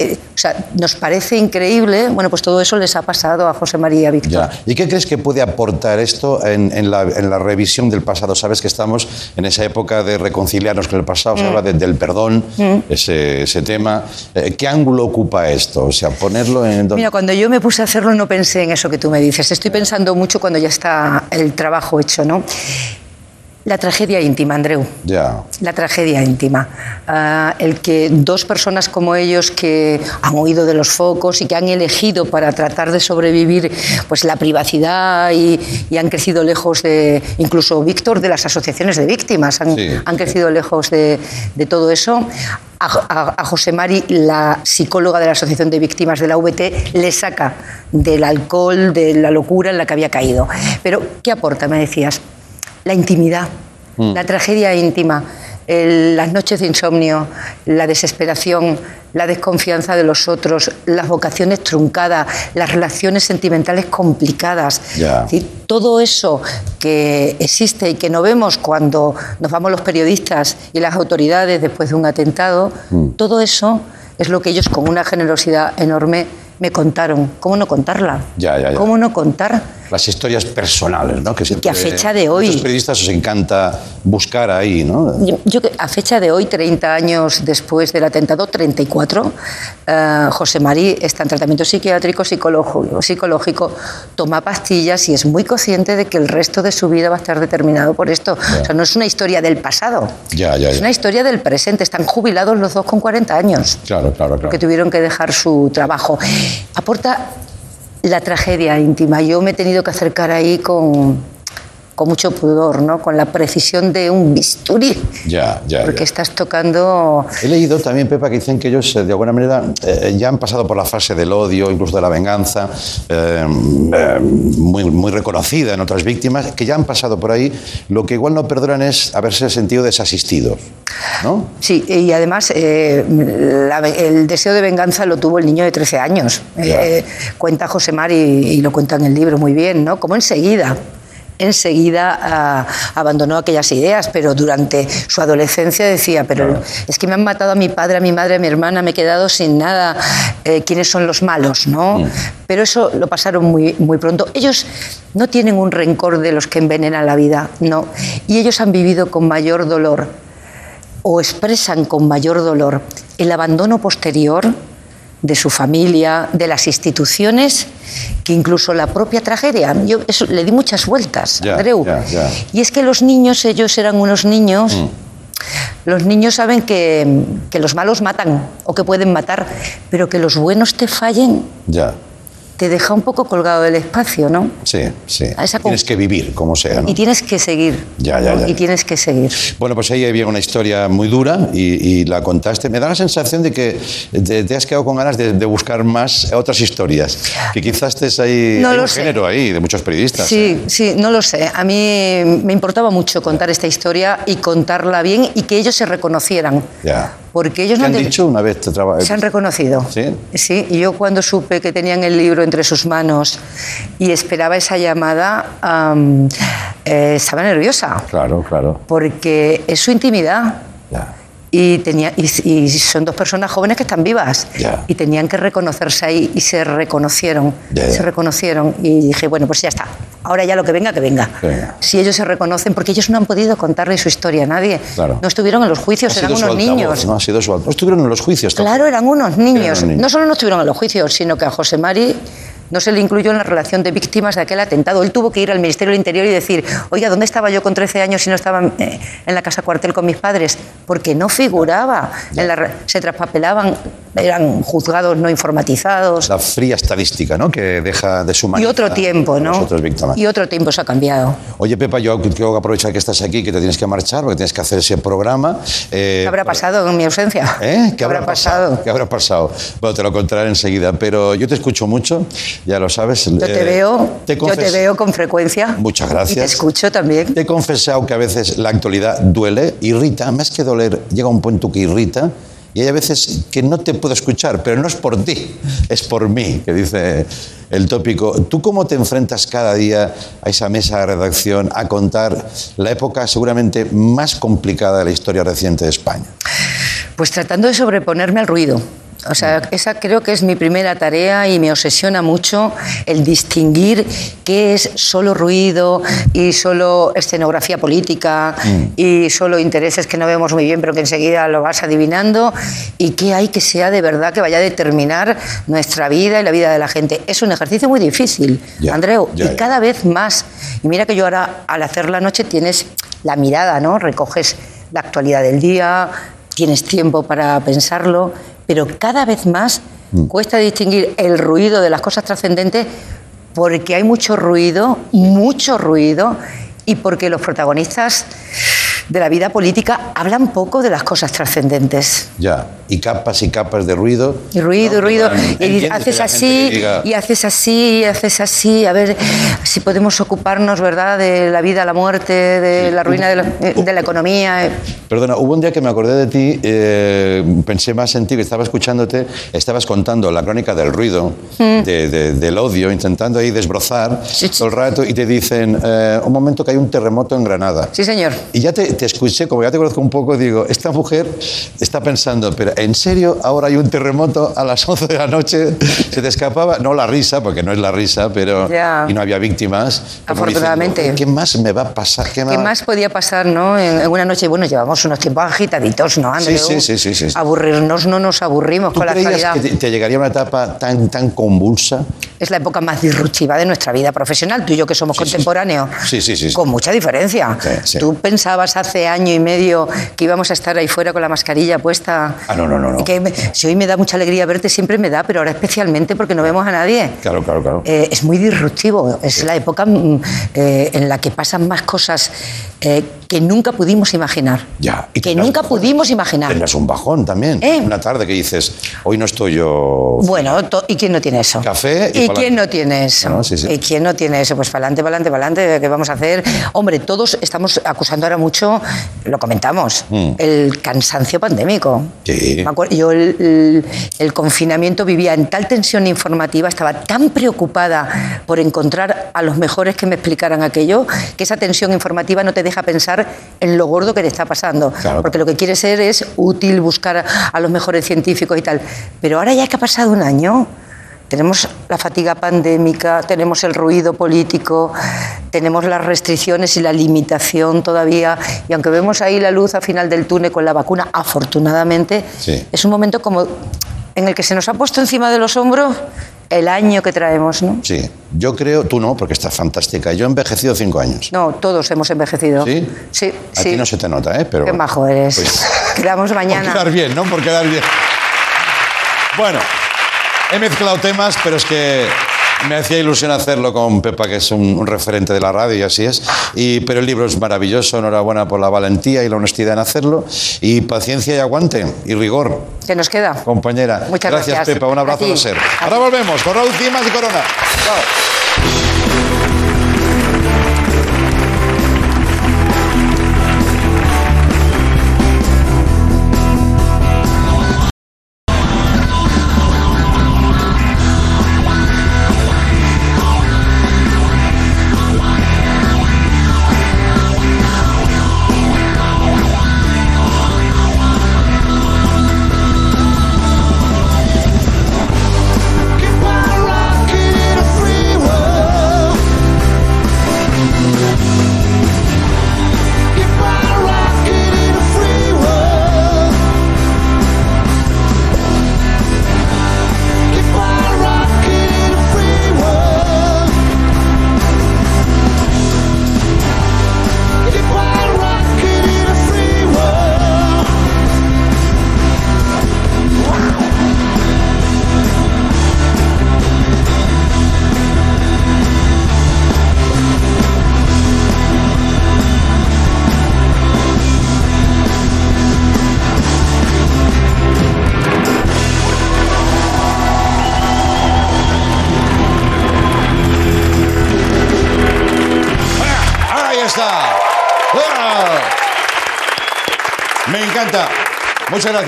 Eh, o sea, nos parece increíble, bueno, pues todo eso les ha pasado a José María Víctor. ¿Y qué crees que puede aportar esto en, en la, en la revisión del pasado? Sabes que estamos en esa época de reconciliarnos con el pasado, Mm. se habla de- del perdón, ese, ese tema. Eh, ¿Qué ángulo ocupa esto? O sea, ponerlo en... Mira, cuando yo me puse a hacerlo no pensé en eso que tú me dices. Estoy pensando mucho cuando ya está el trabajo hecho, ¿no? La tragedia íntima, Andreu. Ya. La tragedia íntima. Ah, el que dos personas como ellos que han huido de los focos y que han elegido para tratar de sobrevivir pues la privacidad y, y han crecido lejos de, incluso Víctor, de las asociaciones de víctimas, han, Sí. han crecido lejos de, de todo eso. A, a- a José Mari, la psicóloga de la Asociación de Víctimas de la VT, le saca del alcohol, de la locura en la que había caído. Pero, ¿qué aporta? Me decías la intimidad, la tragedia íntima, el- las noches de insomnio, la desesperación, la desconfianza de los otros, las vocaciones truncadas, las relaciones sentimentales complicadas. Ya. Es decir, todo eso que existe y que no vemos cuando nos vamos los periodistas y las autoridades después de un atentado, todo eso es lo que ellos con una generosidad enorme me contaron. ¿Cómo no contarla? Ya, ya, ya. ¿Cómo no contar? Las historias personales, ¿no? Que, siempre, a fecha de hoy- Muchos periodistas os encanta buscar ahí, ¿no? Yo, yo que a fecha de hoy, 30 años después del atentado, 34, eh, José Marí está en tratamiento psiquiátrico, psicológico, psicológico, toma pastillas y es muy consciente de que el resto de su vida va a estar determinado por esto. O sea, no es una historia del pasado, Ya, ya, es ya. una historia del presente. Están jubilados los dos con 40 años Claro, claro, claro. que tuvieron que dejar su trabajo. Aporta la tragedia íntima. Yo me he tenido que acercar ahí con, con mucho pudor, ¿no? con la precisión de un bisturí, Ya, ya, porque ya. estás tocando... He leído también, Pepa, que dicen que ellos, eh, de alguna manera, eh, ya han pasado por la fase del odio, incluso de la venganza, eh, eh, muy, muy reconocida en otras víctimas, que ya han pasado por ahí. Lo que igual no perdonan es haberse sentido desasistidos, ¿no? Sí, y además la- el deseo de venganza lo tuvo el niño de 13 años. Cuenta José Mari, y lo cuenta en el libro muy bien, ¿no? Como enseguida, enseguida ah, abandonó aquellas ideas, pero durante su adolescencia decía, pero es que me han matado a mi padre, a mi madre, a mi hermana, me he quedado sin nada, eh, ¿quiénes son los malos? ¿no? Pero eso lo pasaron muy, muy pronto. Ellos no tienen un rencor de los que envenenan la vida, no. Y ellos han vivido con mayor dolor o expresan con mayor dolor el abandono posterior de su familia, de las instituciones, que incluso la propia tragedia. Yo eso, le di muchas vueltas, Andreu. Y es que los niños, ellos eran unos niños. Los niños saben que, que los malos matan o que pueden matar, pero que los buenos te fallen Ya, te deja un poco colgado del espacio, ¿no? sí, sí. Esa Tienes que vivir, como sea, ¿no? Y tienes que seguir. Ya, ya, ¿no? ya. Y tienes que seguir. Bueno, pues ahí había una historia muy dura y, y la contaste. Me da la sensación de que te, te has quedado con ganas de, de buscar más otras historias. Que quizás estés ahí. No hay lo un sé. género ahí de muchos periodistas. Sí, ¿eh? sí, no lo sé. A mí me importaba mucho contar esta historia y contarla bien y que ellos se reconocieran. Ya. Porque ellos ¿Qué no han te- dicho una vez te traba- se han reconocido. ¿Sí? Sí, y yo cuando supe que tenían el libro entre sus manos y esperaba esa llamada, am, eh, estaba nerviosa. Claro, claro. Porque es su intimidad. Ya. Y, tenía, y, y son dos personas jóvenes que están vivas y tenían que reconocerse ahí y se reconocieron, se reconocieron y dije, bueno, pues ya está, ahora ya lo que venga, que venga. Si ellos se reconocen, porque ellos no han podido contarle su historia a nadie, Claro. no estuvieron en los juicios, Ha eran unos altavoz, niños. ¿no? Ha sido su altavoz. No estuvieron en los juicios. Claro, eran unos niños. Eran unos niños. No solo no estuvieron en los juicios, sino que a José Mari no se le incluyó en la relación de víctimas de aquel atentado. Él tuvo que ir al Ministerio del Interior y decir, oiga, ¿dónde estaba yo con 13 años si no estaba eh, en la casa cuartel con mis padres? Porque no figuraba. En la se traspapelaban, eran juzgados no informatizados. La fría estadística, ¿no? Que deja de sumar. Y otro tiempo, ¿no? Y otro tiempo se ha cambiado. Oye, Pepa, yo quiero aprovechar que estás aquí, que te tienes que marchar, porque tienes que hacer ese programa. Eh, ¿Qué habrá pasado en mi ausencia? ¿Eh? ¿Qué habrá pasado? ¿Qué habrá pasado? Bueno, te lo contaré enseguida, pero yo te escucho mucho ya lo sabes. Yo te Eh, veo, te yo te veo con frecuencia. Muchas Y te gracias. escucho también. Te he confesado que a veces la actualidad duele, irrita, más que doler, llega un punto que irrita. Y hay a veces que no te puedo escuchar, pero no es por ti, es por mí, que dice el tópico. ¿Tú cómo te enfrentas cada día a esa mesa de redacción a contar la época seguramente más complicada de la historia reciente de España? Pues tratando de sobreponerme al ruido. O sea, esa creo que es mi primera tarea y me obsesiona mucho el distinguir qué es solo ruido y solo escenografía política y solo intereses que no vemos muy bien pero que enseguida lo vas adivinando y qué hay que sea de verdad que vaya a determinar nuestra vida y la vida de la gente. Es un ejercicio muy difícil, Andreu, y cada vez más. Y mira que yo ahora al hacer la noche tienes la mirada, ¿no? Recoges la actualidad del día, tienes tiempo para pensarlo, pero cada vez más cuesta distinguir el ruido de las cosas trascendentes porque hay mucho ruido, mucho ruido, y porque los protagonistas de la vida política hablan poco de las cosas trascendentes. Ya, y capas y capas de ruido. Y ruido, y ¿no? ruido. Para- Y haces así, diga- y haces así, y haces así. A ver si podemos ocuparnos, ¿verdad?, de la vida, la muerte, de Sí. la ruina de la, de la economía. Perdona, hubo un día que me acordé de ti, eh, pensé más en ti, que estaba escuchándote, estabas contando la crónica del ruido, de- de- del odio, intentando ahí desbrozar Mm. Sí, sí. todo el rato, y te dicen, eh, un momento que hay un terremoto en Granada. Sí, señor. Y ya te, te escuché, como ya te conozco un poco, digo, esta mujer está pensando, pero ¿en serio ahora hay un terremoto a las 11 de la noche? ¿Se te escapaba? No la risa, porque no es la risa, pero... Ya. Y no había víctimas. Afortunadamente. diciendo, ¿Qué más me va a pasar? ¿Qué, ¿Qué más podía pasar, no? En, en una noche, bueno, llevamos unos tiempos agitaditos, ¿no, Andreu? Sí, sí, sí, sí, sí. Aburrirnos no nos aburrimos ¿Tú con la creías actualidad. que te, te llegaría una etapa tan, tan convulsa? Es la época más disruptiva de nuestra vida profesional, tú y yo que somos Sí, contemporáneos. Sí, sí, sí. Con mucha diferencia. Tú pensabas hace año y medio que íbamos a estar ahí fuera con la mascarilla puesta. Ah, no, no, no, no. Que me- si hoy me da mucha alegría verte, siempre me da, pero ahora especialmente porque no vemos a nadie. Claro, claro, claro. Eh, es muy disruptivo. Es la época mm, eh, en la que pasan más cosas eh, que nunca pudimos imaginar. Ya. y que nunca pudimos imaginar. Tendrás un bajón también. ¿Eh? Una tarde que dices, hoy no estoy yo... Bueno, ¿y quién no tiene eso? Café y ¿Y quién no tiene eso? No, sí, sí. ¿Y quién no tiene eso? Pues para adelante, para adelante, para adelante, ¿qué vamos a hacer? Hombre, todos estamos acusando ahora mucho, lo comentamos, Mm. el cansancio pandémico. Sí. Me acuerdo- yo el, el- el confinamiento vivía en tal tensión informativa, estaba tan preocupada por encontrar a los mejores que me explicaran aquello, que esa tensión informativa no te deja pensar en lo gordo que te está pasando. Claro. Porque lo que quieres ser es útil, buscar a, a los mejores científicos y tal. Pero ahora ya que ha pasado un año, tenemos la fatiga pandémica, tenemos el ruido político, tenemos las restricciones y la limitación todavía. Y aunque vemos ahí la luz al final del túnel con la vacuna, afortunadamente, Sí. es un momento como en el que se nos ha puesto encima de los hombros el año que traemos, ¿no? Sí. Yo creo, tú no, porque estás fantástica. Yo he envejecido cinco años. No, todos hemos envejecido. ¿Sí? Sí, A sí. ti no se te nota, ¿eh? Pero Qué majo eres. Pues- Quedamos Por mañana. quedar bien, ¿no? Por quedar bien. Bueno, he mezclado temas, pero es que me hacía ilusión hacerlo con Pepa, que es un, un referente de la radio y así es. Y, pero el libro es maravilloso, enhorabuena por la valentía y la honestidad en hacerlo. Y paciencia y aguante y rigor, ¿Qué nos queda? compañera. Muchas gracias, gracias. Pepa. Un abrazo A ti. ser. Ahora volvemos con Raúl Cimas y Corona. Chao.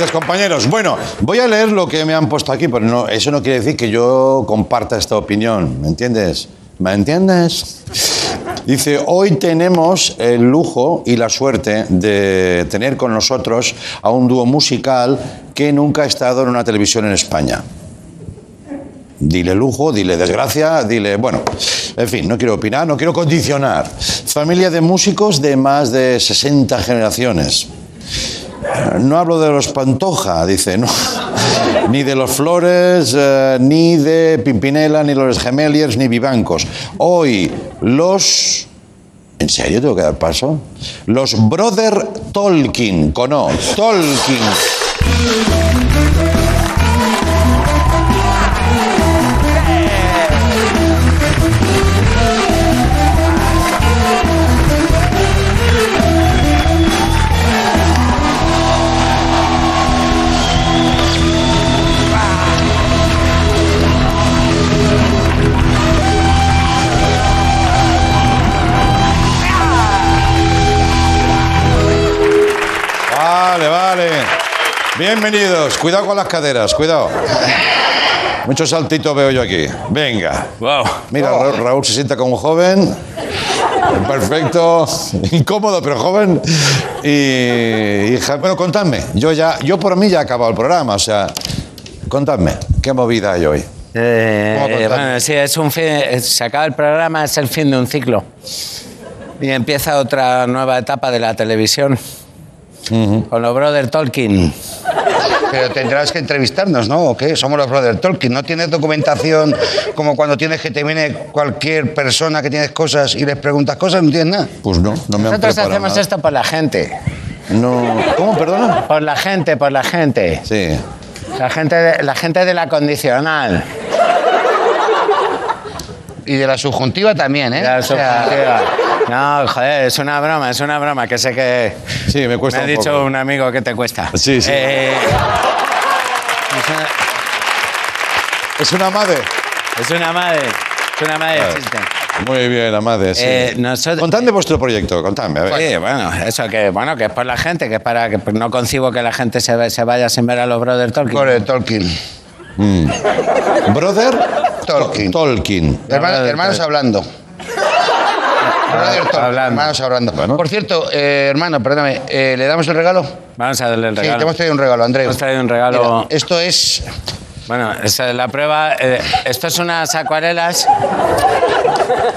Gracias, compañeros. Bueno, voy a leer lo que me han puesto aquí, pero no, eso no quiere decir que yo comparta esta opinión. ¿Me entiendes? ¿Me entiendes? Dice, hoy tenemos el lujo y la suerte de tener con nosotros a un dúo musical que nunca ha estado en una televisión en España. Dile lujo, dile desgracia, dile... Bueno, en fin, no quiero opinar, no quiero condicionar. Familia de músicos de más de 60 generaciones. No hablo de los Pantoja, dice, no. Ni de los Flores, eh, ni de Pimpinela, ni los Gemeliers, ni Vivancos. Hoy, los... ¿En serio tengo que dar paso? Los Brother Tolkien, con O, Tolkien. Bienvenidos. Cuidado con las caderas, cuidado. Mucho saltito veo yo aquí. Venga. Wow. Mira, Ra- Raúl se sienta como joven. Perfecto. Incómodo, pero joven. Y, y ja- bueno, contadme. Yo ya, yo por mí ya he acabado el programa. O sea, contadme. ¿Qué movida hay hoy? Eh, ¿Cómo contar? bueno, sí, es un fin, se acaba el programa, es el fin de un ciclo. Y empieza otra nueva etapa de la televisión. Con los Brother Tolkien. Pero tendrás que entrevistarnos, ¿no? ¿O qué? Somos los Brother Tolkien. ¿No tienes documentación como cuando tienes que te viene cualquier persona que tienes cosas y les preguntas cosas? ¿No tienes nada? Pues no, no me Nosotros hacemos nada. esto por la gente. No. ¿Cómo, perdona? Por la gente, por la gente. Sí. La gente de, la gente de la condicional. Y de la subjuntiva también, ¿eh? La O sea, subjuntiva. No, joder, es una broma, es una broma, que sé que... Sí, me cuesta Me ha un dicho poco. un amigo que te cuesta. Sí, sí. Eh, es una- Es una madre. es una madre, es una madre de Claro. chiste. Muy bien, Amade. Sí. Eh, nosotros- Contadme vuestro proyecto, contadme, a ver. Sí, bueno, eso que, bueno, que es por la gente, que es para que pues, no concibo que la gente se, va- se vaya sin ver a los Brothers Tolkien. Brother Tolkien. Brother Tolkien. Tolkien. Hermanos hablando. Hablando. Hermanos hablando. Bueno. Por cierto, eh, hermano, perdóname, eh, ¿le damos el regalo? Vamos a darle el Sí, regalo. te hemos traído un regalo, Andreu. Hemos traído un regalo. Mira, esto es Bueno, esa es la prueba. Eh, esto es unas acuarelas.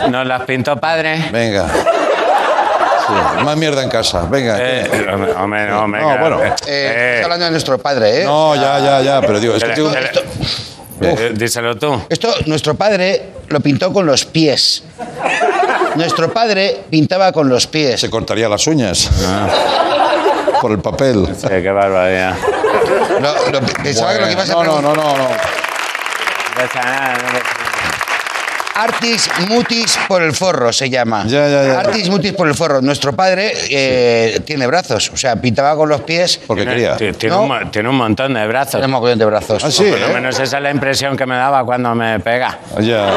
Nos las pintó padre. Venga. Sí, Más mierda en casa, venga. Eh, hombre, hombre, no, No, bueno. Eh, Eh, estás hablando de nuestro padre, ¿eh? No, ya, ya, ya, pero digo, es que eh, tengo- eh, eh, díselo tú. Esto, nuestro padre lo pintó con los pies. Nuestro padre pintaba con los pies. se cortaría las uñas. Por el papel. Sí, qué barbaridad. Lo- lo- pensaba que lo que ibas a No, no, no, no, no. No pasa nada, no pasa Artis mutis por el forro se llama. Ya, ya, ya. Artis mutis por el forro. Nuestro padre eh, tiene brazos, o sea, pintaba con los pies. Porque quería. Tiene, No. un, mo- tiene un montón de brazos. Tiene un mogollón de brazos. Ah, sí, Por lo ¿eh? menos esa es la impresión que me daba cuando me pega. Ya.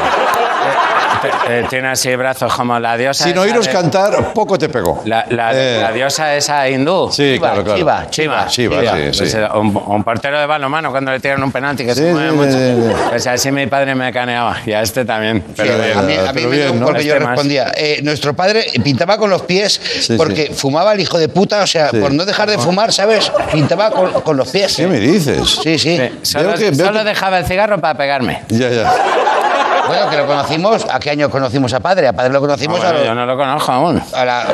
Eh, tiene así brazos como la diosa. Sin oíros de- cantar, poco te pegó. La, la- Eh, la diosa esa hindú. Sí, Chiva, claro, claro. chiva, Chiva, Chiva, sí, Pues, sí. eh, un, un portero de balonmano cuando le tiran un penalti que Sí, se mueve sí, mucho. sí, sí. Pues así mi padre me caneaba y a este también. Pero Sí, bien. a mí, a mí pero me dio bien, un ¿no? porque yo Este más. respondía. Eh, nuestro padre pintaba con los pies porque fumaba el hijo de puta, o sea, Sí. por no dejar de fumar, ¿sabes? Pintaba con, con los pies. ¿Qué me dices? Sí, sí. Sí, solo que- solo que- dejaba el cigarro para pegarme. Ya, ya. Bueno, que lo conocimos, ¿a qué año conocimos a padre? A padre lo No, conocimos a, yo no lo conozco aún. a, la-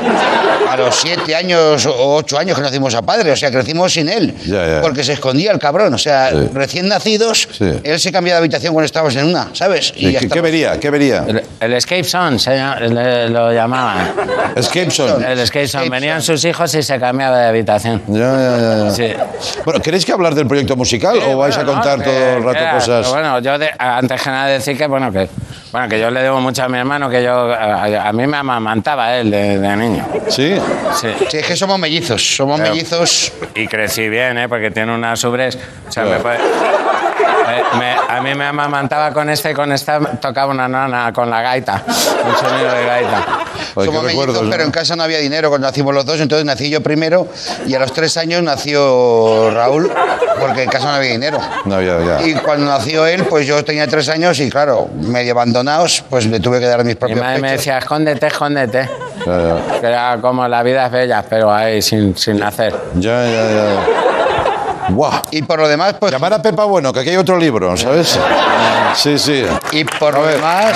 a los siete años o ocho años que conocimos a padre, o sea, crecimos sin él. Ya, ya. Porque se escondía el cabrón, o sea, Sí. recién nacidos, Sí. él se cambiaba de habitación cuando estábamos en una, ¿sabes? ¿Qué, ya qué vería? ¿Qué vería? El, el Escape Zone se llama- le- lo llamaban. Escape Zone. El Escape Zone. Escape Venían Zone. sus hijos y se cambiaba de habitación. Ya, ya, ya, ya. Sí. Bueno, ¿queréis que hablar del proyecto musical o vais a contar no, todo que- el rato que- cosas? Bueno, yo de- antes que nada decir que bueno que bueno que yo le debo mucho a mi hermano que yo a, a mí me amamantaba él de, de niño. Sí. Sí. Sí, es que somos mellizos, somos Pero- mellizos. Y crecí bien, ¿eh? Porque tiene unas ubres. O sea, me puede- me- me- a mí me amamantaba con este y con esta tocaba una nana con la gaita. Un sonido de gaita. Somos mellizos, pero en casa no había dinero cuando nacimos los dos, entonces nací yo primero y a los tres años nació Raúl, porque en casa no había dinero. No había, ya. Y cuando nació él, pues yo tenía tres años y claro, medio abandonados, pues le tuve que dar mis Mi propios madre me pechos. decía, escóndete, escóndete. Ya, ya. Que era como la vida es bella, pero ahí sin, sin nacer. Ya, ya, ya. Guau. Y por lo demás, pues... Llamar a Pepa Bueno, que aquí hay otro libro, ¿sabes? Sí, sí. Y por A lo demás...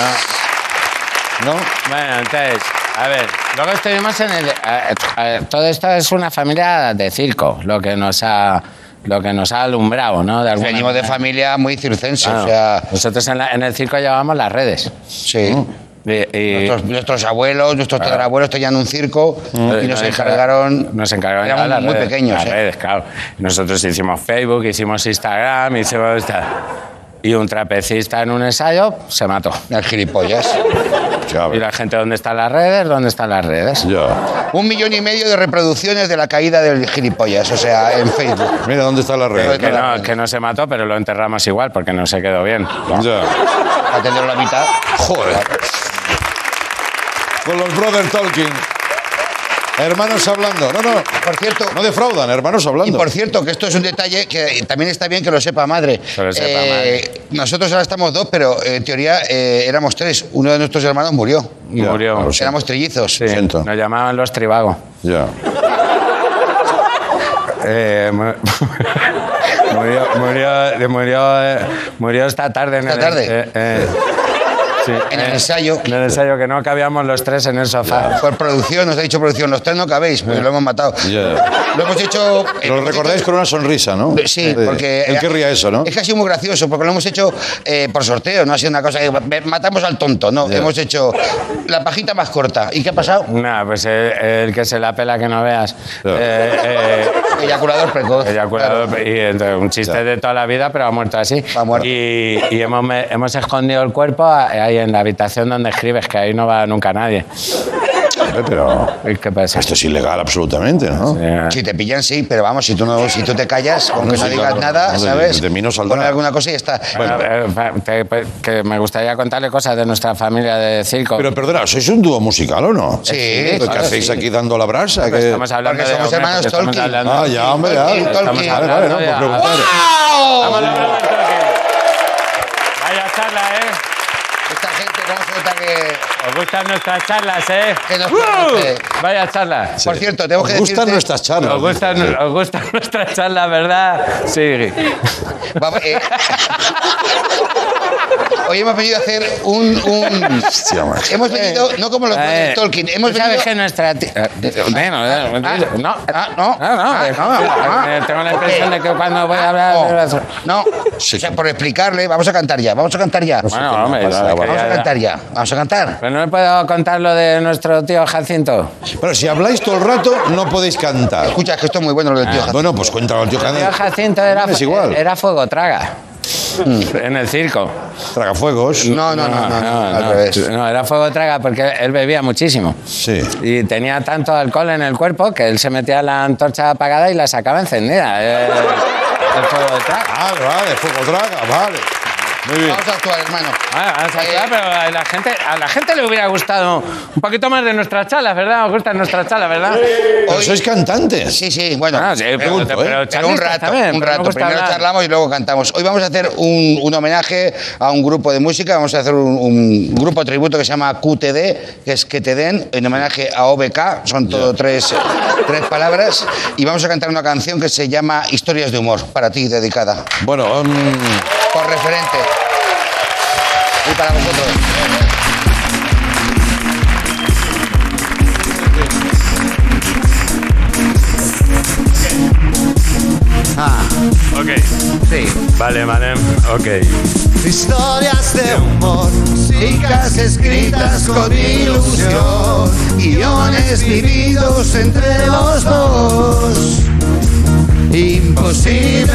¿No? Bueno, entonces, a ver, luego estuvimos en el... eh, eh, todo esto es una familia de circo, lo que nos ha, lo que nos ha alumbrado, ¿no? De alguna Venimos de familia muy circense, Claro. o sea... Nosotros en, la- en el circo llevábamos las redes. Sí. Y, y- Nuestros, nuestros abuelos, nuestros tatarabuelos tenían un circo y nos encarga- encargaron... Nos encargaron Éramos las muy redes, pequeños, Las ¿eh? redes, claro. Nosotros hicimos Facebook, hicimos Instagram, hicimos... Y un trapecista en un ensayo se mató. El gilipollas. Ya, Y la gente, ¿dónde están las redes? ¿Dónde están las redes? ya. Un millón y medio de reproducciones de la caída del gilipollas, o sea, en Facebook. Mira dónde está la red. Que no, que no se mató, pero lo enterramos igual porque no se quedó bien. Ya. A tener la mitad. Joder. Con los Brother Talking. Hermanos hablando. No, no. Por cierto, No defraudan, hermanos y hablando. por cierto, que esto es un detalle que también está bien que lo sepa madre. Que lo sepa Eh, Nosotros ahora estamos dos, pero en teoría eh, éramos tres. Uno de nuestros hermanos murió. Ya, Murió. Éramos trillizos. Sí, siento. nos llamaban los tribago. Ya. Eh, mu- murió, murió, murió, eh, murió esta tarde. En ¿Esta el, tarde? Eh, eh, sí, En el eh, ensayo. En el ensayo que no cabíamos los tres en el sofá. Por producción, nos ha dicho producción, los tres no cabéis, pues lo hemos matado. Ya. Lo hemos hecho. eh, Lo recordáis con una sonrisa, ¿no? Sí, porque. Él querría eso, ¿no? Es que ha sido muy gracioso, porque lo hemos hecho eh, por sorteo, no ha sido una cosa que "Ve, matamos al tonto, no. Hemos hecho la pajita más corta. ¿Y qué ha pasado? Nada, pues el, el que se la pela que no veas. Eh, eh, Eyaculador precoz. eyaculador, Claro. y entonces, un chiste de toda la vida, pero ha muerto así. Ha muerto. Y, y hemos, hemos escondido el cuerpo ahí en la habitación donde escribes, que ahí no va nunca nadie. Pero ¿Y ¿Qué pasa? esto es ilegal absolutamente, ¿no? Eh, Si te pillan, sí, pero vamos, si tú, no, si tú te callas, con que Sí, no digas claro. nada, No, de- ¿sabes? de mí no saldrá. Poner alguna cosa y ya está. Bueno, eh, te- pues, que me gustaría contarle cosas de nuestra familia de circo. Pero perdona, ¿sois un dúo musical o no? Sí, ¿Qué claro, hacéis sí. aquí dando la brasa? Porque que- estamos hablando Porque de somos hombre, hermanos estamos Tolkien. hablando- Ah, ya, hombre, ya. Tolkien, Estamos. Vale, vale, no, por ya. preguntar. Vamos a hablar de Tolkien. Vaya charla, ¿eh? Esta gente, ¿cómo se nota que.? Os gustan nuestras charlas, ¿eh? Que nos ¡Uh! conoce. Vaya charla. Por cierto, tengo Os que gustan decirte- nuestras charlas. ¿Os gustan, os gustan nuestras charlas, verdad? Sí. Vamos, eh, Hoy hemos venido a hacer un. un- Hostia, macho. hemos venido, no como los Eh, de Tolkien, hemos ¿tú ¿Sabes venido. que nuestra eh, Bueno, eh, no, ah, no, no, no, ah, eh, no, eh, tengo la impresión de que cuando voy a hablar... No, no. O sea, por explicarle, vamos a cantar ya, vamos a cantar ya. Bueno, hombre, no, vamos Vamos a quería- cantar ya, vamos a cantar. Pero no le puedo contar lo de nuestro tío Jacinto. Pero si habláis todo el rato, no podéis cantar. Escucha, es que esto es muy bueno lo del tío Ah, Jacinto. bueno, pues cuéntalo al tío El tío Jacinto. Jacinto era, Es igual. era fuego traga. En el circo. Tragafuegos. No, no, no, no, no, al revés. no, era fuego traga porque él bebía muchísimo. Sí. Y tenía tanto alcohol en el cuerpo que él se metía la antorcha apagada y la sacaba encendida. Eh, el fuego de traga. Vale, vale, fuego traga, vale. Muy bien. Vamos a actuar, hermano. Ah, vamos a actuar, pero a la, gente, a la gente le hubiera gustado un poquito más de nuestras charlas, ¿verdad? Os gustan nuestras charlas, ¿verdad? Pero Hoy- sois cantantes. Sí, sí, bueno. Ah, sí, pero, pregunto, ¿eh? pero Pero un rato, también, un pero rato. Primero hablar. charlamos y luego cantamos. Hoy vamos a hacer un, un homenaje a un grupo de música. Vamos a hacer un, un grupo tributo que se llama QTD, que es que te den, en homenaje a OBK. Son todo tres, tres palabras. Y vamos a cantar una canción que se llama Historias de Humor, para ti, dedicada. Bueno, um, Por referente. Y para vosotros. Ok. Sí. Vale, vale. Ok. Historias de humor, músicas escritas con ilusión, guiones vividos entre los dos. Imposible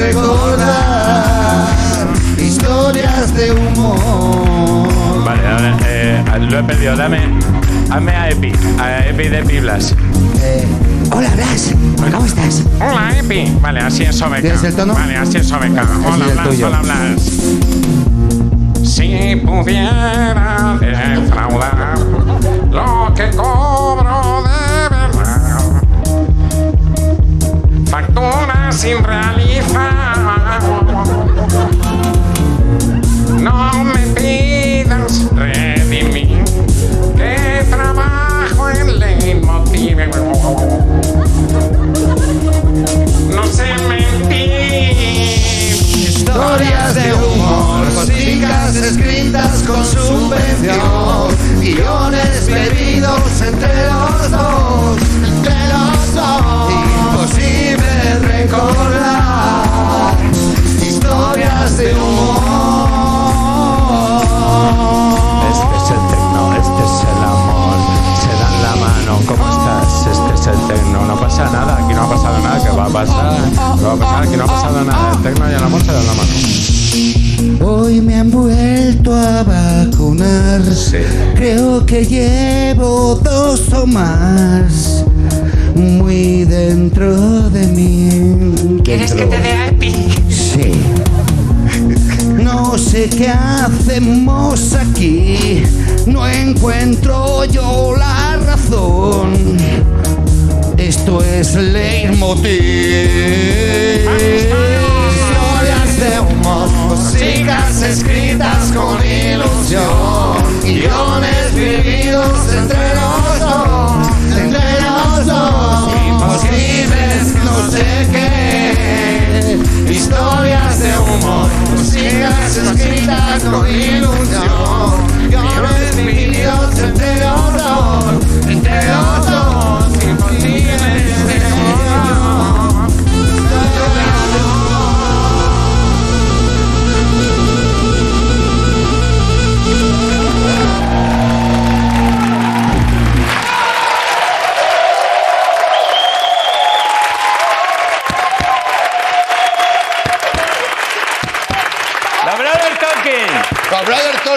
recordar historias de humor. Vale, ahora eh, lo he pedido. Dame, hazme a Epi, a Epi de Piblas. Hola, Blas. ¿Cómo estás? Hola, Epi. Vale, así es Sobeca. ¿Tienes el tono? Vale, así es Sobeca. Hola, Blas, hola, Blas. Si pudiera defraudar lo que que cobro de verdad. Facturas sin realizar. No me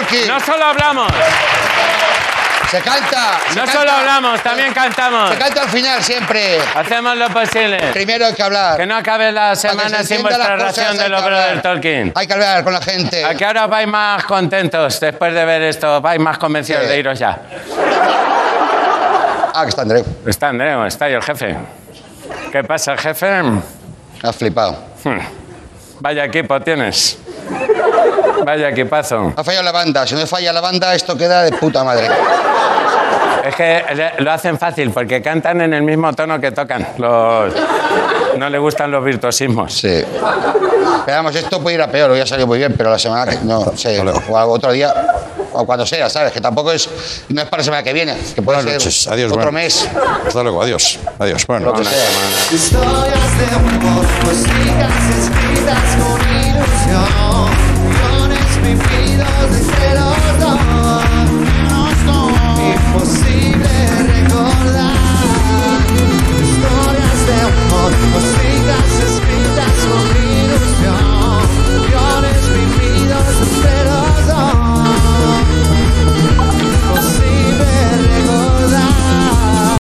Tolkien. No solo hablamos, Se canta. se no canta. solo hablamos, también cantamos. Se canta al final siempre. Hacemos lo posible. Primero hay que hablar. Que no acabe la que semana se sin vuestra ración de que Brother hablar. Talking. Hay que hablar con la gente. ¿A qué hora vais más contentos después de ver esto? ¿Vais más convencidos Sí. de iros ya? Ah, que está Andreu. Está Andreu, está ahí el jefe. ¿Qué pasa, jefe? Has flipado. Hmm. Vaya equipo tienes. Vaya equipazo. Ha fallado la banda. Si no falla la banda, esto queda de puta madre. Es que lo hacen fácil porque cantan en el mismo tono que tocan. Los- No le gustan los virtuosismos. Sí. Pero vamos, esto puede ir a peor. Hoy ha salido muy bien, pero la semana que. No sé. O otro día. O cuando sea, ¿sabes? Que tampoco es. No es para la semana que viene. Que puede Buenas ser noches. Adiós. otro bueno. mes. Hasta luego. Adiós. Adiós. Bueno. Lo que sea. Historias de músicas escritas